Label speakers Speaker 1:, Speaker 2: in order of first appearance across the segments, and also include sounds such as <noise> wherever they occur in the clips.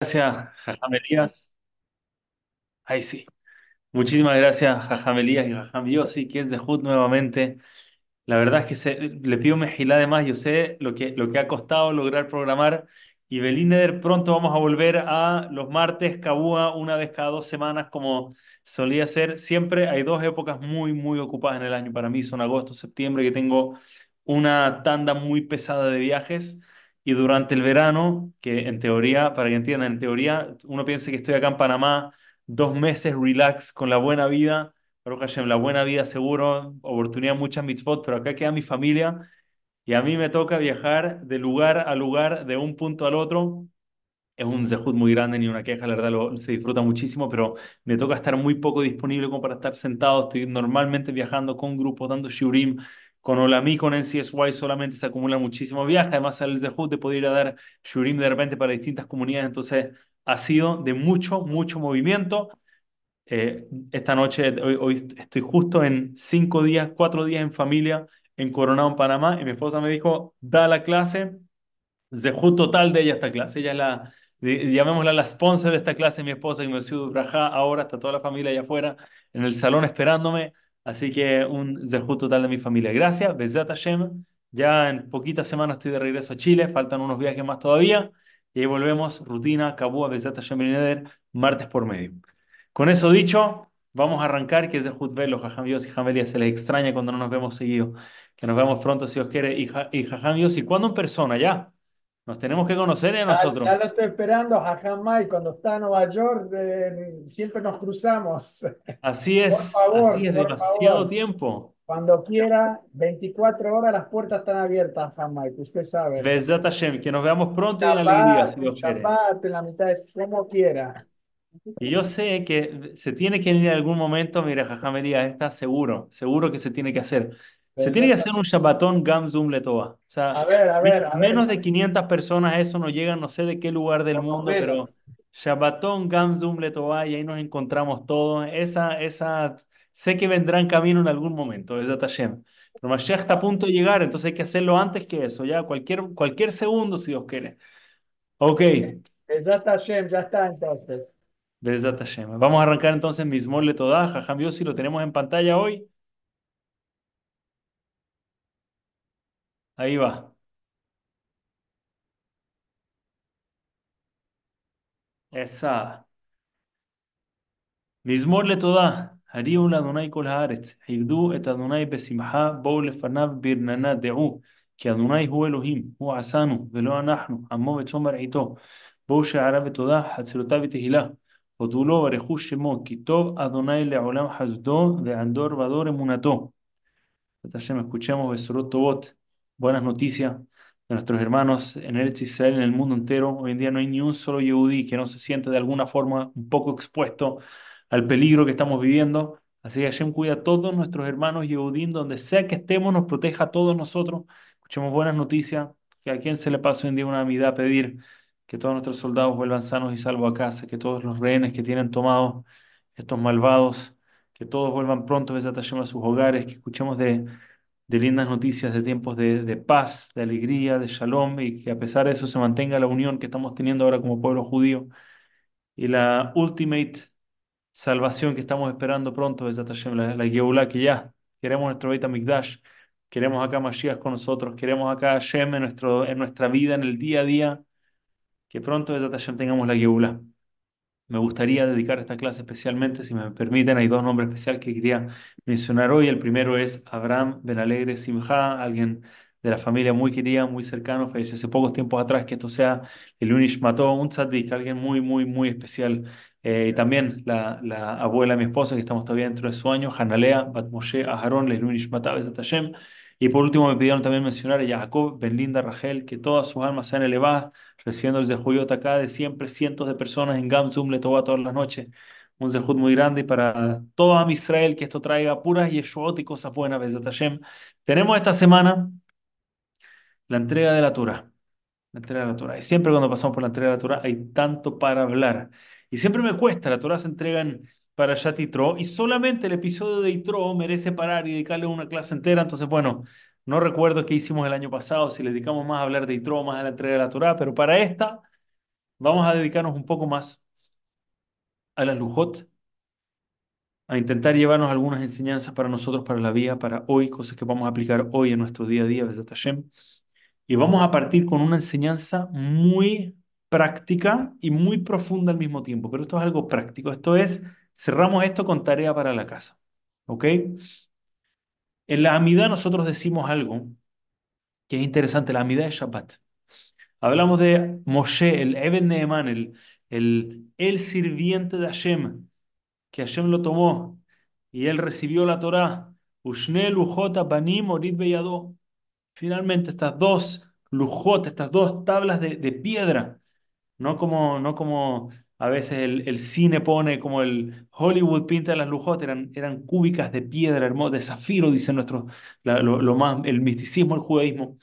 Speaker 1: Gracias, Jajam Elías. Ay, sí. Muchísimas gracias, Jajam Elías y Jajam Yossi, que es de Hood nuevamente. La verdad es que se- le pido mejilá de más. Yo sé lo que, lo que ha costado lograr programar. Y Belíneder, pronto vamos a volver a los martes, Kabua, una vez cada dos semanas, como solía ser. Siempre hay dos épocas muy, muy ocupadas en el año. Para mí son agosto, septiembre, que tengo una tanda muy pesada de viajes. Y durante el verano, que en teoría, para que entiendan, en teoría, uno piensa que estoy acá en Panamá, dos meses relax, con la buena vida Hashem, la buena vida seguro, oportunidad, muchas mitzvot, pero acá queda mi familia y a mí me toca viajar de lugar a lugar, de un punto al otro. Es un zehut muy grande, ni una queja, la verdad lo, se disfruta muchísimo, pero me toca estar muy poco disponible como para estar sentado. Estoy normalmente viajando con grupos, dando shiurim. Con Olami, con NCSY solamente se acumulan muchísimos viajes. Además, el zehut de poder ir a dar shiurim de repente para distintas comunidades. Entonces, ha sido de mucho, mucho movimiento. Eh, esta noche, hoy, estoy justo en cinco días, cuatro días en familia en Coronado, en Panamá, y mi esposa me dijo, da la clase, Zehut total de ella esta clase. Ella es la, llamémosla la sponsor de esta clase, mi esposa, y me sido Brajá, ahora está toda la familia allá afuera, en el salón esperándome, así que un Zehut total de mi familia. Gracias, Bezat Hashem. Ya en poquitas semanas estoy de regreso a Chile, faltan unos viajes más todavía, y ahí volvemos, rutina, Kabua, Bezat Hashem Beneder, martes por medio. Con eso dicho, vamos a arrancar, que es de Jutbel, los Jajam Dios y Jamelia se les extraña cuando no nos vemos seguido. Que nos vemos pronto, si Dios quiere, y, ja, y Jajam ¿y cuándo en persona? Ya. Nos tenemos que conocer a
Speaker 2: Ya,
Speaker 1: nosotros.
Speaker 2: ya lo estoy esperando a Jamai cuando está en Nueva York, eh, siempre nos cruzamos.
Speaker 1: Así es, así
Speaker 2: favor,
Speaker 1: es,
Speaker 2: por
Speaker 1: demasiado
Speaker 2: favor,
Speaker 1: tiempo.
Speaker 2: cuando quiera, 24 horas las puertas están abiertas, Jamai, que usted sabe.
Speaker 1: Bezat Hashem, que nos veamos pronto y en alegría, si Dios quiere.
Speaker 2: En la mitad, es como quiera.
Speaker 1: Y yo sé que se tiene que venir en algún momento, mira, Jajamería, está seguro, seguro que se tiene que hacer. Se tiene que hacer un Shabbatón Gamzum Letoa. O sea,
Speaker 2: A ver, a ver, a ver,
Speaker 1: menos de 500 personas, eso no llega, no sé de qué lugar del mundo, pero Shabbatón Gamzum Letoa, y ahí nos encontramos todos. Esa, esa, sé que vendrá en camino en algún momento, es Hashem. Pero Mashiach está a punto de llegar, entonces hay que hacerlo antes que eso, ya, cualquier, cualquier segundo, si Dios quiere. Ok.
Speaker 2: Eh, Ya está Shem, ya está entonces.
Speaker 1: Besat Hashem. Vamos a arrancar entonces Mismor Le Todá, Jajam Yossi, lo tenemos en pantalla hoy. Ahí va. Esa. Le Todá. הריעו לאדוני כל הארץ, עבדו את אדוני בשמחה, בואו לפניו ברננה דעו, כי אדוני הוא אלוהים, הוא עשנו, ולא אנחנו, עמו וצאן מרעיתו. בואו שעריו ותודה, חצרותיו ותהילה. הודו לו וברכו שמו, כי טוב אדוני לעולם חסדו, ועד דור ודור אמונתו. Hashem, escuchemos Besorot Tobot, buenas noticias de nuestros hermanos en Eretz Israel, en el mundo entero. Hoy en día no hay ni un solo Yehudí que no se siente de alguna forma un poco expuesto al peligro que estamos viviendo. Así que Hashem cuida a todos nuestros hermanos Yehudim, donde sea que estemos, nos proteja a todos nosotros. Escuchemos buenas noticias, que a quien se le pasa hoy en día una amidad a pedir que todos nuestros soldados vuelvan sanos y salvos a casa, que todos los rehenes que tienen tomados estos malvados que todos vuelvan pronto a sus hogares, que escuchemos de, de lindas noticias, de tiempos de, paz, de alegría, de shalom, y que a pesar de eso se mantenga la unión que estamos teniendo ahora como pueblo judío y la ultimate salvación que estamos esperando pronto, Hashem, la, la Geulah, que ya queremos nuestro Beit HaMikdash, queremos acá Mashiach con nosotros, queremos acá Hashem en, nuestro, en nuestra vida, en el día a día, que pronto Hashem tengamos la Geulah. Me gustaría dedicar esta clase especialmente, si me permiten, hay dos nombres especiales que quería mencionar hoy. El primero es Abraham Benalegre Simha, alguien de la familia muy querida, muy cercano, falleció hace pocos tiempos atrás, que esto sea el Unish mató un tzaddik, alguien muy, muy, muy especial. Eh, y también la, la abuela de mi esposa, que estamos todavía dentro de su año, Hanalea Bat Moshe Aharon, el Unish Matá Hashem. Y por último me pidieron también mencionar a Jacob, Ben Linda, Rachel, que todas sus almas sean elevadas recibiendo el Zehuyot acá de siempre, cientos de personas en Gamsum, le toca todas las noches. Un Zehut muy grande y para todo Am Israel que esto traiga puras Yeshuot y cosas buenas, Bezat Hashem. Tenemos esta semana la entrega de la Torah. La entrega de la Torah. Y siempre cuando pasamos por la entrega de la Torah hay tanto para hablar. Y siempre me cuesta, la Torah se entrega en para Shat Yitro y solamente el episodio de Yitro merece parar y dedicarle una clase entera. Entonces, bueno, no recuerdo qué hicimos el año pasado, si le dedicamos más a hablar de Yitro, más a la entrega de la Torah, pero para esta vamos a dedicarnos un poco más a las lujot, a intentar llevarnos algunas enseñanzas para nosotros, para la vida, para hoy, cosas que vamos a aplicar hoy en nuestro día a día. Y vamos a partir con una enseñanza muy práctica y muy profunda al mismo tiempo, pero esto es algo práctico. Esto es, cerramos esto con tarea para la casa. ¿Ok? En la Amidad nosotros decimos algo que es interesante, la Amidad de Shabbat. Hablamos de Moshe, el Eben Neeman, el, el, el sirviente de Hashem, que Hashem lo tomó y él recibió la Torá. Ushne lujota banim orit beyado. Finalmente estas dos lujot, estas dos tablas de, de piedra, no como, no como a veces el, el cine pone, como el Hollywood pinta las lujot, eran, eran cúbicas de piedra, hermoso, de zafiro, dicen nuestros, la- lo, lo más, el misticismo, el judaísmo.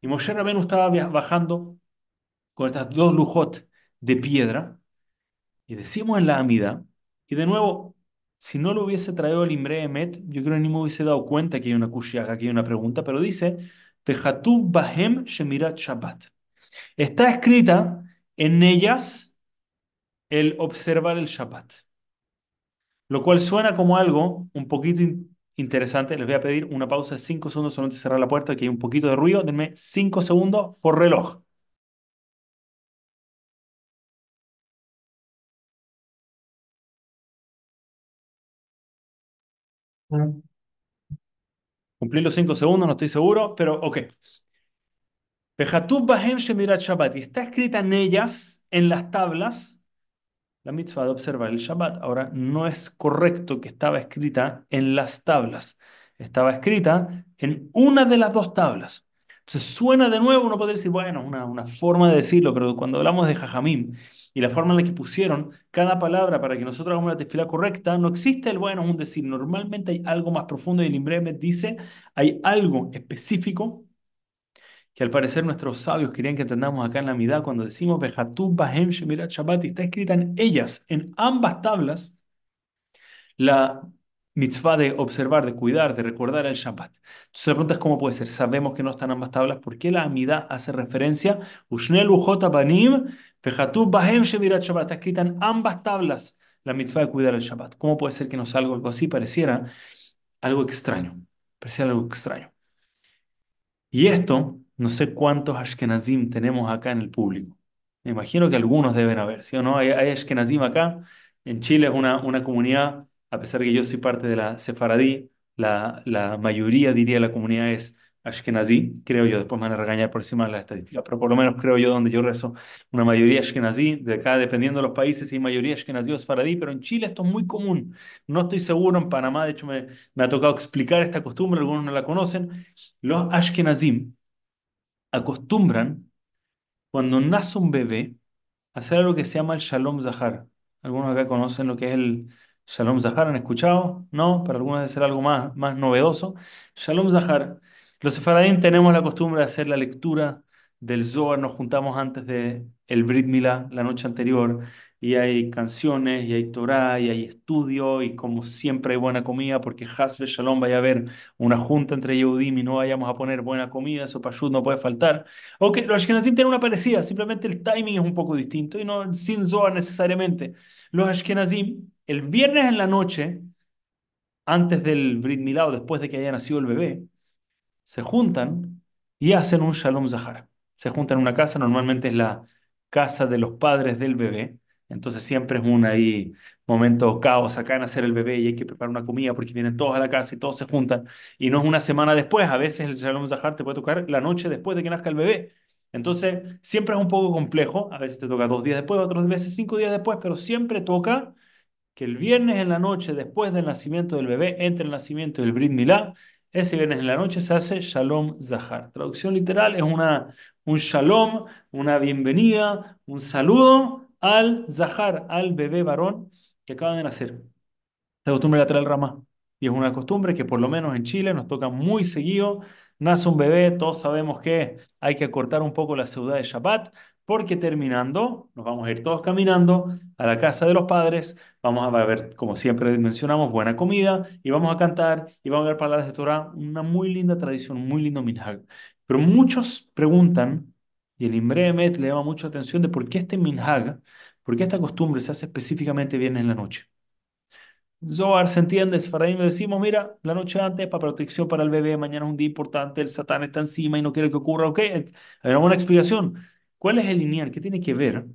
Speaker 1: Y Moshe Rabbeinu estaba bajando con estas dos lujot de piedra, y decimos en la Amida, y de nuevo, si no lo hubiese traído el Imre Emet, yo creo que ni me hubiese dado cuenta que hay una kushia, que hay una pregunta, pero dice, Bahem Shemirat Shabbat. Está escrita en ellas el observar el Shabbat, lo cual suena como algo un poquito in- interesante. Les voy a pedir una pausa de 5 segundos solamente cerrar la puerta, que hay un poquito de ruido. Denme 5 segundos por reloj. Cumplí los 5 segundos, no estoy seguro, pero ok. Vejatub Bahem Shemirat Shabbat. Y está escrita en ellas, en las tablas, la mitzvah de observar el Shabbat. Ahora, no es correcto que estaba escrita en las tablas. Estaba escrita en una de las dos tablas. Entonces, suena de nuevo, uno podría decir, bueno, una, una forma de decirlo, pero cuando hablamos de Jajamim y la forma en la que pusieron cada palabra para que nosotros hagamos la tefila correcta, no existe el bueno, es un decir. Normalmente hay algo más profundo y el Imremet dice, hay algo específico que al parecer nuestros sabios querían que entendamos acá en la Midá cuando decimos Bejatub Bahem Shemirat Shabbat está escrita en ellas, en ambas tablas, la mitzvah de observar, de cuidar, de recordar el Shabbat. Entonces la pregunta es cómo puede ser. Sabemos que no están ambas tablas. ¿Por qué la Amidá hace referencia? Ushnel Ujota Banim, Bejatub Bahem Shemirat Shabbat. Está escrita en ambas tablas la mitzvah de cuidar el Shabbat. ¿Cómo puede ser que nos salga algo así? Pareciera algo extraño. Pareciera algo extraño. Y esto, no sé cuántos Ashkenazim tenemos acá en el público. Me imagino que algunos deben haber, ¿sí o no? Hay, hay Ashkenazim acá. En Chile es una, una comunidad, a pesar que yo soy parte de la Sefaradí, la, la mayoría, diría, la comunidad es Ashkenazí, creo yo, después me van a regañar por encima de las estadísticas, pero por lo menos creo yo donde yo rezo, una mayoría Ashkenazí, de acá dependiendo de los países, hay mayoría Ashkenazí o Sefaradí, pero en Chile esto es muy común. No estoy seguro, en Panamá, de hecho me, me ha tocado explicar esta costumbre, algunos no la conocen. Los Ashkenazim acostumbran, cuando nace un bebé, hacer algo que se llama el Shalom Zahar. Algunos acá conocen lo que es el Shalom Zahar, ¿han escuchado? No, para algunos debe ser algo más, más novedoso. Shalom Zahar. Los sefaradín tenemos la costumbre de hacer la lectura del Zohar, nos juntamos antes de el Brit Milá, la noche anterior, y hay canciones, y hay Torah, y hay estudio, y como siempre hay buena comida, porque Hasbe Shalom vaya a haber una junta entre Yehudim y no vayamos a poner buena comida, eso Pashut no puede faltar. Ok, los Ashkenazim tienen una parecida, simplemente el timing es un poco distinto y no sin Zohar necesariamente. Los Ashkenazim, el viernes en la noche, antes del Brit Milá o después de que haya nacido el bebé, se juntan y hacen un Shalom Zahar. Se juntan en una casa, normalmente es la casa de los padres del bebé, entonces siempre es un ahí momento caos, acá en hacer el bebé y hay que preparar una comida porque vienen todos a la casa y todos se juntan. Y no es una semana después, a veces el Shalom Zahar te puede tocar la noche después de que nazca el bebé. Entonces, siempre es un poco complejo, a veces te toca dos días después, otras veces cinco días después, pero siempre toca que el viernes en la noche, después del nacimiento del bebé, entre el nacimiento del Brit Milá, ese viernes en la noche se hace Shalom Zahar. Traducción literal es una, un Shalom, una bienvenida, un saludo al Zahar, al bebé varón que acaba de nacer. La costumbre de traer rama. Y es una costumbre que por lo menos en Chile nos toca muy seguido. Nace un bebé, todos sabemos que hay que acortar un poco la ciudad de Shabbat, porque terminando, nos vamos a ir todos caminando a la casa de los padres, vamos a ver, como siempre mencionamos, buena comida, y vamos a cantar, y vamos a ver palabras de Torah, una muy linda tradición, muy lindo minhag. Pero muchos preguntan, Y el Imre Emet le llama mucho atención de por qué este minhag, por qué esta costumbre se hace específicamente viernes en la noche. Zohar se entiende, Sfaradim le decimos, mira, la noche antes para protección para el bebé, mañana es un día importante, el Satán está encima y no quiere que ocurra, ok, hay una explicación. ¿Cuál es el lineal? ¿Qué tiene que ver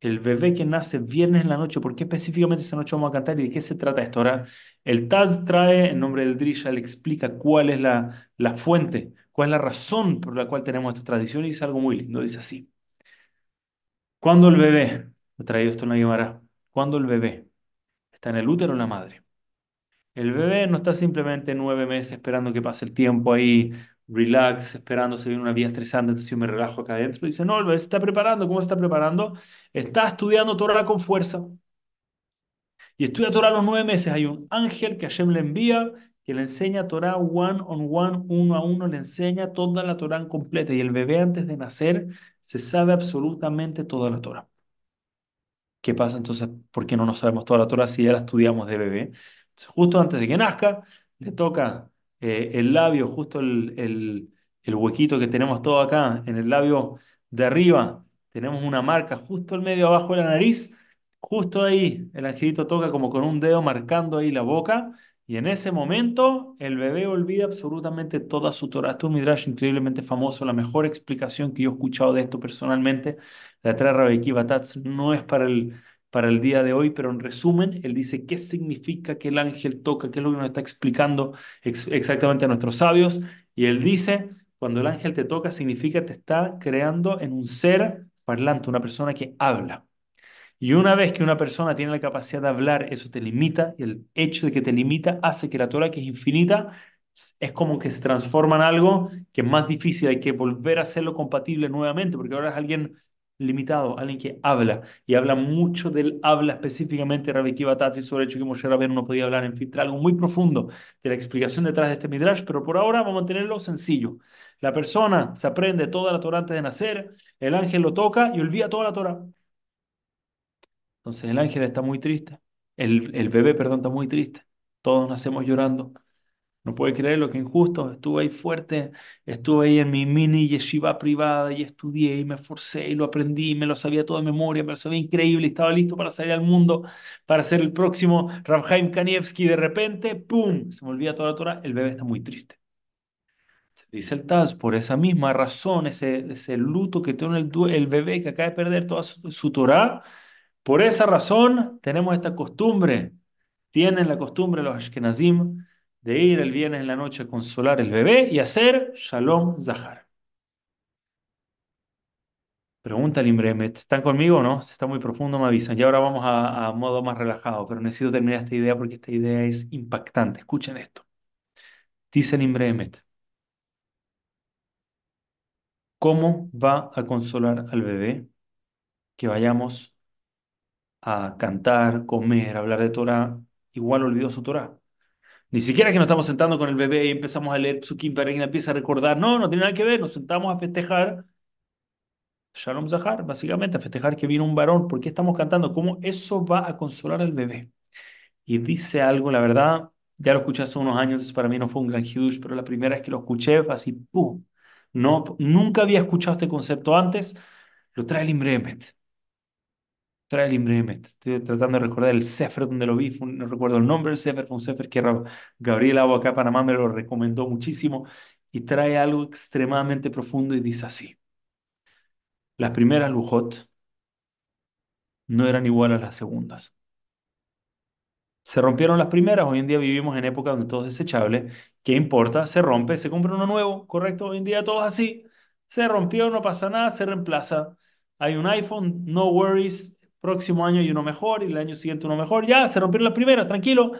Speaker 1: el bebé que nace viernes en la noche? ¿Por qué específicamente esa noche vamos a cantar y de qué se trata esto? Ahora, el Taz trae, en nombre del Drisha, le explica cuál es la, la fuente, cuál es la razón por la cual tenemos esta tradición y dice algo muy lindo, dice así. Cuando el bebé, he traído esto en la Guimara, cuando el bebé está en el útero de la madre, El bebé no está simplemente nueve meses esperando que pase el tiempo ahí, relax, esperando se viene una vida estresante, entonces yo me relajo acá adentro. Dice, no, se está preparando. ¿Cómo se está preparando? Está estudiando Torah con fuerza. Y estudia Torah los nueve meses. Hay un ángel que Hashem le envía, que le enseña Torah one on one, uno a uno, le enseña toda la Torah completa. Y el bebé antes de nacer se sabe absolutamente toda la Torah. ¿Qué pasa entonces? ¿Por qué no nos sabemos toda la Torah si ya la estudiamos de bebé? Entonces, justo antes de que nazca, le toca eh, el labio, justo el, el, huequito que tenemos todo acá, en el labio de arriba, tenemos una marca justo al medio abajo de la nariz, justo ahí el angelito toca como con un dedo marcando ahí la boca, y en ese momento el bebé olvida absolutamente toda su Torah. Esto es un midrash increíblemente famoso, la mejor explicación que yo he escuchado de esto personalmente la trae Rabbi Batatz, no es para el, para el día de hoy, pero en resumen, él dice qué significa que el ángel toca, qué es lo que nos está explicando ex- exactamente a nuestros sabios. Y él dice, cuando el ángel te toca, significa que te está creando en un ser parlante, una persona que habla. Y una vez que una persona tiene la capacidad de hablar, eso te limita, y el hecho de que te limita hace que la Torah, que es infinita, es como que se transforma en algo que es más difícil, hay que volver a hacerlo compatible nuevamente, porque ahora es alguien limitado, alguien que habla, y habla mucho del habla específicamente Rabbi Akiva Tatzi sobre el hecho que Moshe Rabbeinu no podía hablar, en fin, algo muy profundo de la explicación detrás de este midrash, pero por ahora vamos a mantenerlo sencillo. La persona se aprende toda la Torah antes de nacer, el ángel lo toca y olvida toda la Torah. Entonces el ángel está muy triste, el, el bebé, perdón, está muy triste. Todos nacemos llorando. No puede creer lo que injusto. Estuve ahí fuerte, estuve ahí en mi mini yeshiva privada y estudié y me esforcé y lo aprendí, me lo sabía todo de memoria, me lo sabía increíble y estaba listo para salir al mundo, para ser el próximo Rav Chaim Kanievski. De repente, ¡pum! Se me olvida toda la Torah. El bebé está muy triste. Dice el Taz, por esa misma razón, ese, ese luto que tiene el, el bebé que acaba de perder toda su, su Torah, por esa razón tenemos esta costumbre, tienen la costumbre los Ashkenazim de ir el viernes en la noche a consolar el bebé y hacer Shalom Zahar. Pregunta el Imbremet, ¿están conmigo o no? Si está muy profundo, me avisan. Y ahora vamos a, a modo más relajado, pero necesito terminar esta idea porque esta idea es impactante. Escuchen esto. Dice el Imbremet, ¿cómo va a consolar al bebé que vayamos a cantar, comer, hablar de Torah? Igual olvidó su Torah. Ni siquiera que nos estamos sentando con el bebé y empezamos a leer Psukim para que él empiece a recordar. No, no tiene nada que ver. Nos sentamos a festejar Shalom Zahar, básicamente, a festejar que vino un varón. ¿Por qué estamos cantando? ¿Cómo eso va a consolar al bebé? Y dice algo, la verdad, ya lo escuché hace unos años, para mí no fue un gran hidush, pero la primera vez que lo escuché fue así, ¡pum! No, nunca había escuchado este concepto antes. Lo trae el Imre Imre Emet. Estoy tratando de recordar el Sefer donde lo vi, no recuerdo el nombre del Sefer, fue un Sefer que Gabriel Agua acá Panamá me lo recomendó muchísimo y trae algo extremadamente profundo y dice así. Las primeras Lujot no eran igual a las segundas. Se rompieron las primeras, hoy en día vivimos en época donde todo es desechable. ¿Qué importa? Se rompe, se compra uno nuevo, ¿correcto? Hoy en día todo es así. Se rompió, no pasa nada, se reemplaza. Hay un iPhone, no worries. Próximo año hay uno mejor y el año siguiente uno mejor. Ya, se rompieron las primeras, tranquilo.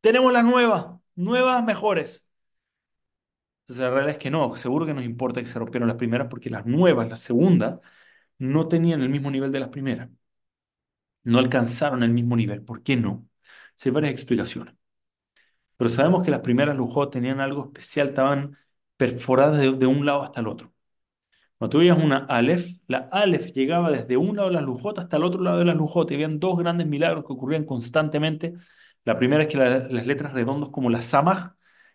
Speaker 1: Tenemos las nuevas, nuevas mejores. Entonces la realidad es que no, seguro que nos importa que se rompieron las primeras porque las nuevas, las segundas, no tenían el mismo nivel de las primeras. No alcanzaron el mismo nivel. ¿Por qué no? Hay varias explicaciones. Pero sabemos que las primeras Lujot tenían algo especial, estaban perforadas de un lado hasta el otro. Cuando tú veías una Aleph, la Aleph llegaba desde un lado de las Lujot hasta el otro lado de las Lujot. Y habían dos grandes milagros que ocurrían constantemente. La primera es que la- las letras redondas como la Samaj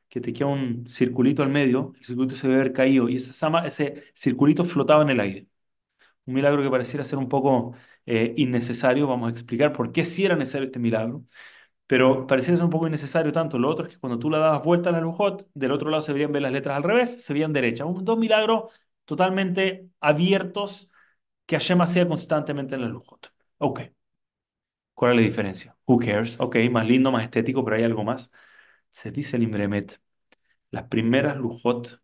Speaker 1: que te queda un circulito al medio, el circulito se debe haber caído y esa sama- ese circulito flotaba en el aire. Un milagro que pareciera ser un poco eh, innecesario. Vamos a explicar por qué sí era necesario este milagro. Pero pareciera ser un poco innecesario tanto. Lo otro es que cuando tú le dabas vuelta a la lujot, del otro lado se veían ver las letras al revés, se veían derechas. Un- dos milagros totalmente abiertos que Hashem hacía constantemente en la lujot. Ok, ¿cuál es la diferencia? Who cares? Ok, más lindo, más estético, pero hay algo más. Se dice el Imbremet, las primeras lujot,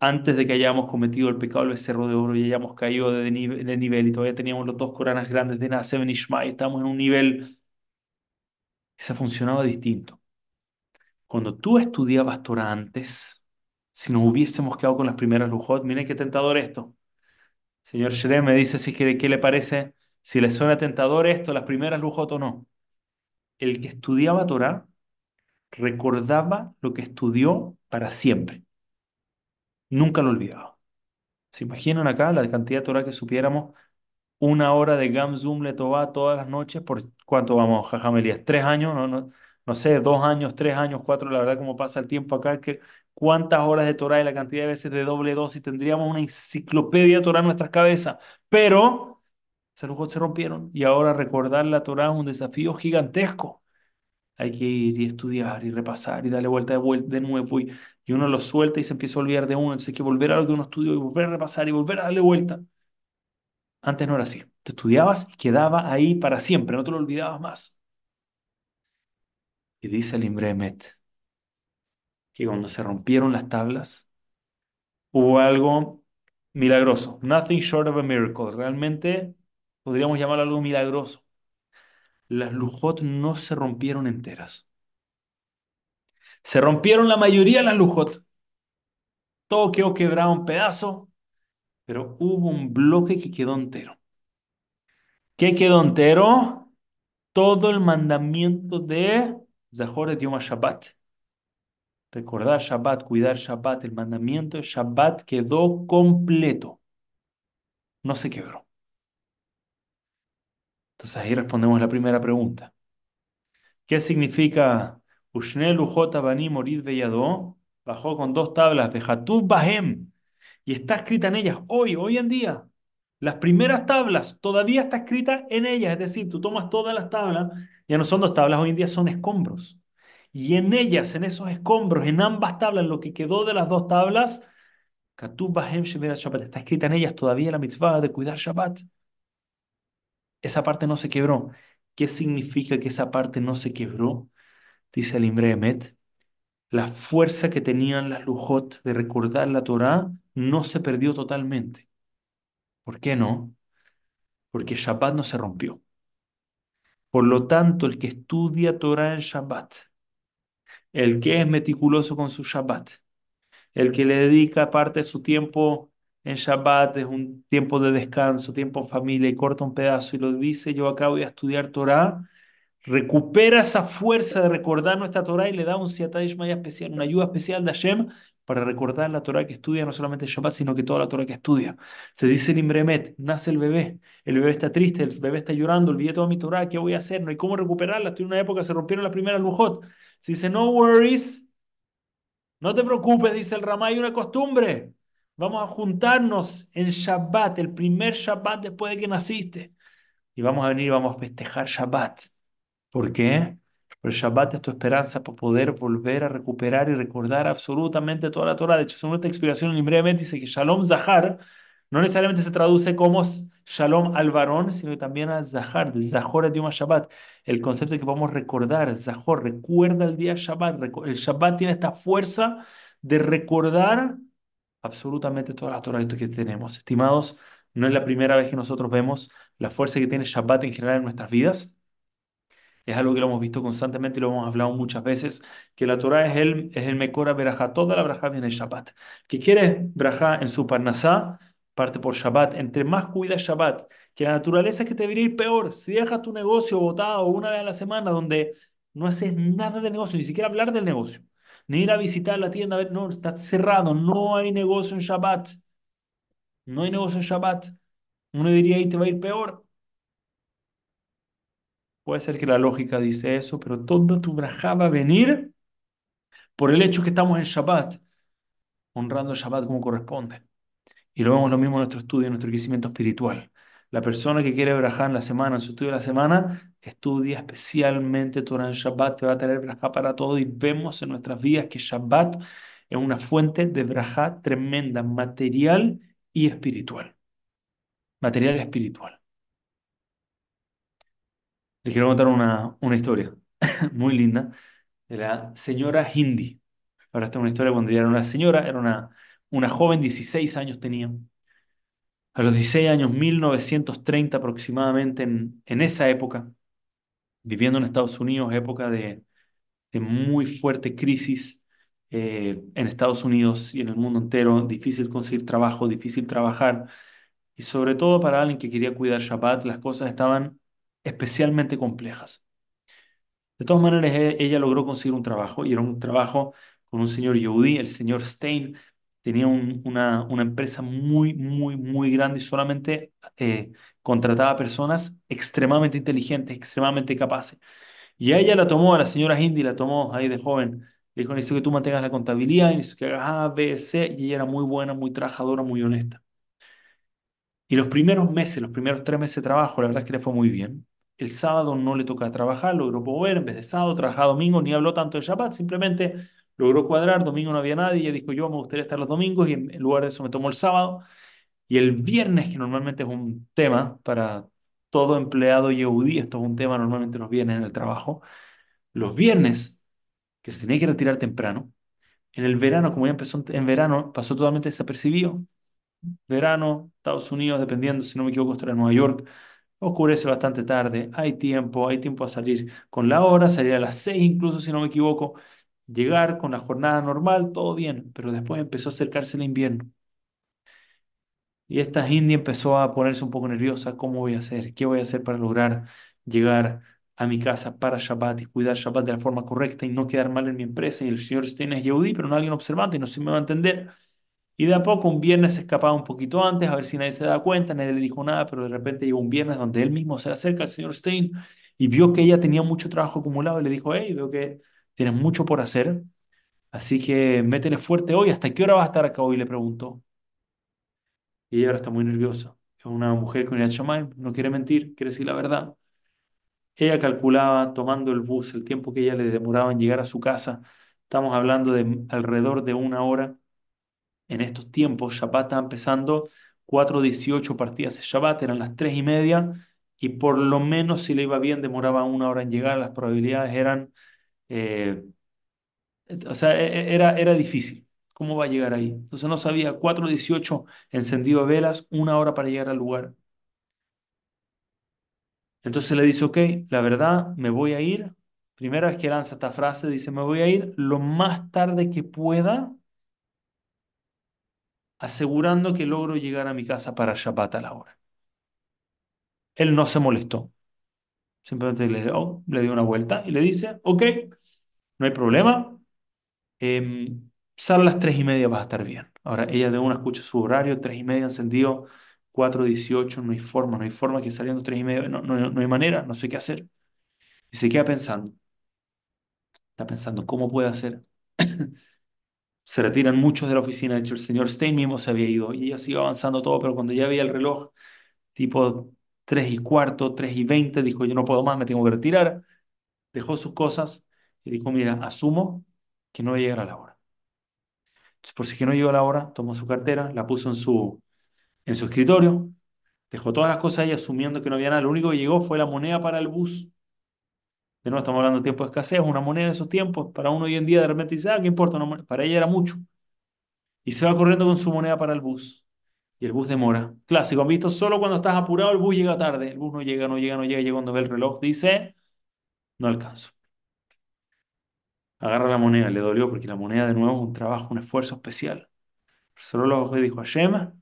Speaker 1: antes de que hayamos cometido el pecado del becerro de oro y hayamos caído de nivel, nivel y todavía teníamos los dos Coranas grandes de Nasem y Ishmael, estamos en un nivel que se funcionaba distinto. Cuando tú estudiabas Torah antes, si nos hubiésemos quedado con las primeras lujot, miren qué tentador esto. Señor Shrem me dice si quiere, ¿qué le parece? Si le suena tentador esto, las primeras lujot o no. El que estudiaba Torah recordaba lo que estudió para siempre. Nunca lo olvidaba. ¿Se imaginan acá la cantidad de Torah que supiéramos? Una hora de Gamzum le Letová todas las noches. ¿Por cuánto vamos, Jajam Elías? ¿Tres años? No, no, no sé, dos años, tres años, cuatro. La verdad, como pasa el tiempo acá, que cuántas horas de Torah y la cantidad de veces de doble dosis tendríamos una enciclopedia de Torah en nuestras cabezas. Pero se rompieron y ahora recordar la Torah es un desafío gigantesco. Hay que ir y estudiar y repasar y darle vuelta de, de nuevo y, y uno lo suelta y se empieza a olvidar de uno. Entonces hay que volver a lo que uno estudió y volver a repasar y volver a darle vuelta. Antes no era así. Te estudiabas y quedaba ahí para siempre, no te lo olvidabas más. Y dice el Imbremet que cuando se rompieron las tablas hubo algo milagroso. Nothing short of a miracle. Realmente podríamos llamarlo algo milagroso. Las lujot no se rompieron enteras. Se rompieron la mayoría de las lujot. Todo quedó quebrado en pedazos, pero hubo un bloque que quedó entero. ¿Qué quedó entero? Todo el mandamiento de De Shabbat. Recordar Shabbat, cuidar Shabbat, el mandamiento de Shabbat quedó completo. No se quebró. Entonces ahí respondemos la primera pregunta. ¿Qué significa Ushne Lujot Abanim Morid Beyadó? Bajó con dos tablas, Bejatub Bahem, y está escrita en ellas hoy, hoy en día. Las primeras tablas todavía está escrita en ellas, es decir, tú tomas todas las tablas, ya no son dos tablas, hoy en día son escombros. Y en ellas, en esos escombros, en ambas tablas, lo que quedó de las dos tablas, está escrita en ellas todavía la mitzvah de cuidar Shabbat. Esa parte no se quebró. ¿Qué significa que esa parte no se quebró? Dice el Imre Emet. La fuerza que tenían las lujot de recordar la Torá no se perdió totalmente. ¿Por qué no? Porque Shabbat no se rompió. Por lo tanto, el que estudia Torah en Shabbat, el que es meticuloso con su Shabbat, el que le dedica parte de su tiempo en Shabbat, es un tiempo de descanso, tiempo en familia, y corta un pedazo y lo dice, yo acá voy a estudiar Torah, recupera esa fuerza de recordar nuestra Torah y le da un Siyata Ishmaya especial, una ayuda especial de Hashem para recordar la Torah que estudia, no solamente Shabbat, sino que toda la Torah que estudia. Se dice en Imbremet, nace el bebé, el bebé está triste, el bebé está llorando, olvidé toda mi Torah, ¿qué voy a hacer? No hay cómo recuperarla, estoy en una época, se rompieron las primeras lujot. Se dice, no worries, no te preocupes, dice el Ramá, hay una costumbre. Vamos a juntarnos en Shabbat, el primer Shabbat después de que naciste. Y vamos a venir y vamos a festejar Shabbat. ¿Por qué? El Shabbat es tu esperanza para poder volver a recuperar y recordar absolutamente toda la Torah. De hecho, según esta explicación, brevemente dice que Shalom Zahar no necesariamente se traduce como Shalom al varón, sino también al Zahar, de Zahor Yom Shabbat. El concepto de que podemos recordar, Zahor, recuerda el día Shabbat. El Shabbat tiene esta fuerza de recordar absolutamente toda la Torah que tenemos. Estimados, no es la primera vez que nosotros vemos la fuerza que tiene Shabbat en general en nuestras vidas. Es algo que lo hemos visto constantemente y lo hemos hablado muchas veces, que la Torah es el, es el Mekora Berajá. Toda la Berajá viene en Shabbat. Que quiere Berajá en su Parnasá, parte por Shabbat. Entre más cuida Shabbat, que la naturaleza es que te debería ir peor. Si dejas tu negocio botado una vez a la semana donde no haces nada de negocio, ni siquiera hablar del negocio, ni ir a visitar la tienda, a ver, no, está cerrado, no hay negocio en Shabbat. No hay negocio en Shabbat. Uno diría ahí te va a ir peor. Puede ser que la lógica dice eso, pero toda tu braja va a venir por el hecho que estamos en Shabbat, honrando el Shabbat como corresponde. Y lo vemos lo mismo en nuestro estudio, en nuestro crecimiento espiritual. La persona que quiere brajar en la semana, en su estudio de la semana, estudia especialmente Torah en Shabbat, te va a traer brajá para todo y vemos en nuestras vidas que Shabbat es una fuente de brajá tremenda, material y espiritual. Material y espiritual. Les quiero contar una, una historia <laughs> muy linda de la señora Hindi. Ahora esta es una historia cuando ella era una señora, era una, una joven, 16 años tenía. A los 16 años, 1930 aproximadamente, en, en esa época, viviendo en Estados Unidos, época de, de muy fuerte crisis eh, en Estados Unidos y en el mundo entero, difícil conseguir trabajo, difícil trabajar, y sobre todo para alguien que quería cuidar Shabbat, las cosas estaban especialmente complejas. De todas maneras, e- ella logró conseguir un trabajo y era un trabajo con un señor Yehudi, el señor Stein. Tenía un- una, una empresa muy, muy, muy grande y solamente eh, contrataba personas extremadamente inteligentes, extremadamente capaces. Y a ella la tomó, a la señora Hindi la tomó ahí de joven. Le dijo, necesito que tú mantengas la contabilidad, necesito que hagas A, B, C. Y ella era muy buena, muy trabajadora, muy honesta. Y los primeros meses, los primeros tres meses de trabajo, la verdad es que le fue muy bien. El sábado no le tocaba trabajar, logró mover, en vez de sábado, trabajaba domingo, ni habló tanto de Shabbat, simplemente logró cuadrar, domingo no había nadie, y ella dijo, yo me gustaría estar los domingos, y en lugar de eso me tomó el sábado. Y el viernes, que normalmente es un tema para todo empleado yehudí, esto es un tema normalmente los viernes en el trabajo, los viernes, que se tenía que retirar temprano, en el verano, como ya empezó en verano, pasó totalmente desapercibido verano, Estados Unidos, dependiendo, si no me equivoco, estará en Nueva York, oscurece bastante tarde, hay tiempo, hay tiempo a salir con la hora, salir a las seis incluso, si no me equivoco, llegar con la jornada normal, todo bien, pero después empezó a acercarse el invierno. Y esta India empezó a ponerse un poco nerviosa, ¿cómo voy a hacer? ¿Qué voy a hacer para lograr llegar a mi casa para Shabbat y cuidar Shabbat de la forma correcta y no quedar mal en mi empresa? Y el señor Stein es Yehudi, pero no alguien observante, y no se me va a entender. Y de a poco un viernes se escapaba un poquito antes, a ver si nadie se da cuenta, nadie le dijo nada, pero de repente llegó un viernes donde él mismo se acerca al señor Stein y vio que ella tenía mucho trabajo acumulado y le dijo, hey, veo que tienes mucho por hacer, así que métele fuerte hoy, ¿hasta qué hora vas a estar acá hoy? Le preguntó. Y ella ahora está muy nerviosa. Es una mujer con el Shamayim, no quiere mentir, quiere decir la verdad. Ella calculaba, tomando el bus, el tiempo que ella le demoraba en llegar a su casa, estamos hablando de alrededor de una hora en estos tiempos, Shabbat estaba empezando, cuatro dieciocho partidas de Shabbat, eran las 3 y media, y por lo menos si le iba bien, demoraba una hora en llegar, las probabilidades eran, eh, o sea, e- e- era, era difícil. ¿Cómo va a llegar ahí? Entonces no sabía, cuatro dieciocho encendido de velas, una hora para llegar al lugar. Entonces le dice, ok, la verdad, me voy a ir. Primera vez que lanza esta frase, dice, me voy a ir lo más tarde que pueda asegurando que logro llegar a mi casa para Shabbat a la hora. Él no se molestó, simplemente le, oh, dio una vuelta y le dice, ok, no hay problema, em, sal a las tres y media, vas a estar bien. Ahora ella de una escucha su horario, tres y media encendido, cuatro dieciocho, no hay forma, no hay forma que saliendo tres y media, no, no, no hay manera, no sé qué hacer. Y se queda pensando, está pensando, ¿cómo puede hacer? Se retiran muchos de la oficina, de hecho el señor Stein mismo se había ido y ella sigue avanzando todo, pero cuando ya veía el reloj, tipo 3 y cuarto, 3 y 20, dijo, yo no puedo más, me tengo que retirar. Dejó sus cosas y dijo, mira, asumo que no voy a llegar a la hora. Entonces, por si que no llegó a la hora, tomó su cartera, la puso en su, en su escritorio, dejó todas las cosas ahí asumiendo que no había nada. Lo único que llegó fue la moneda para el bus. De nuevo, estamos hablando de tiempo de escasez, una moneda en esos tiempos. Para uno hoy en día de repente dice, ah, ¿qué importa? Para ella era mucho. Y se va corriendo con su moneda para el bus. Y el bus demora. Clásico, han visto, solo cuando estás apurado el bus llega tarde. El bus no llega, no llega, no llega. Y cuando ve el reloj dice, no alcanzo. Agarra la moneda, le dolió porque la moneda de nuevo es un trabajo, un esfuerzo especial. Cerró los ojos y dijo, Hashem,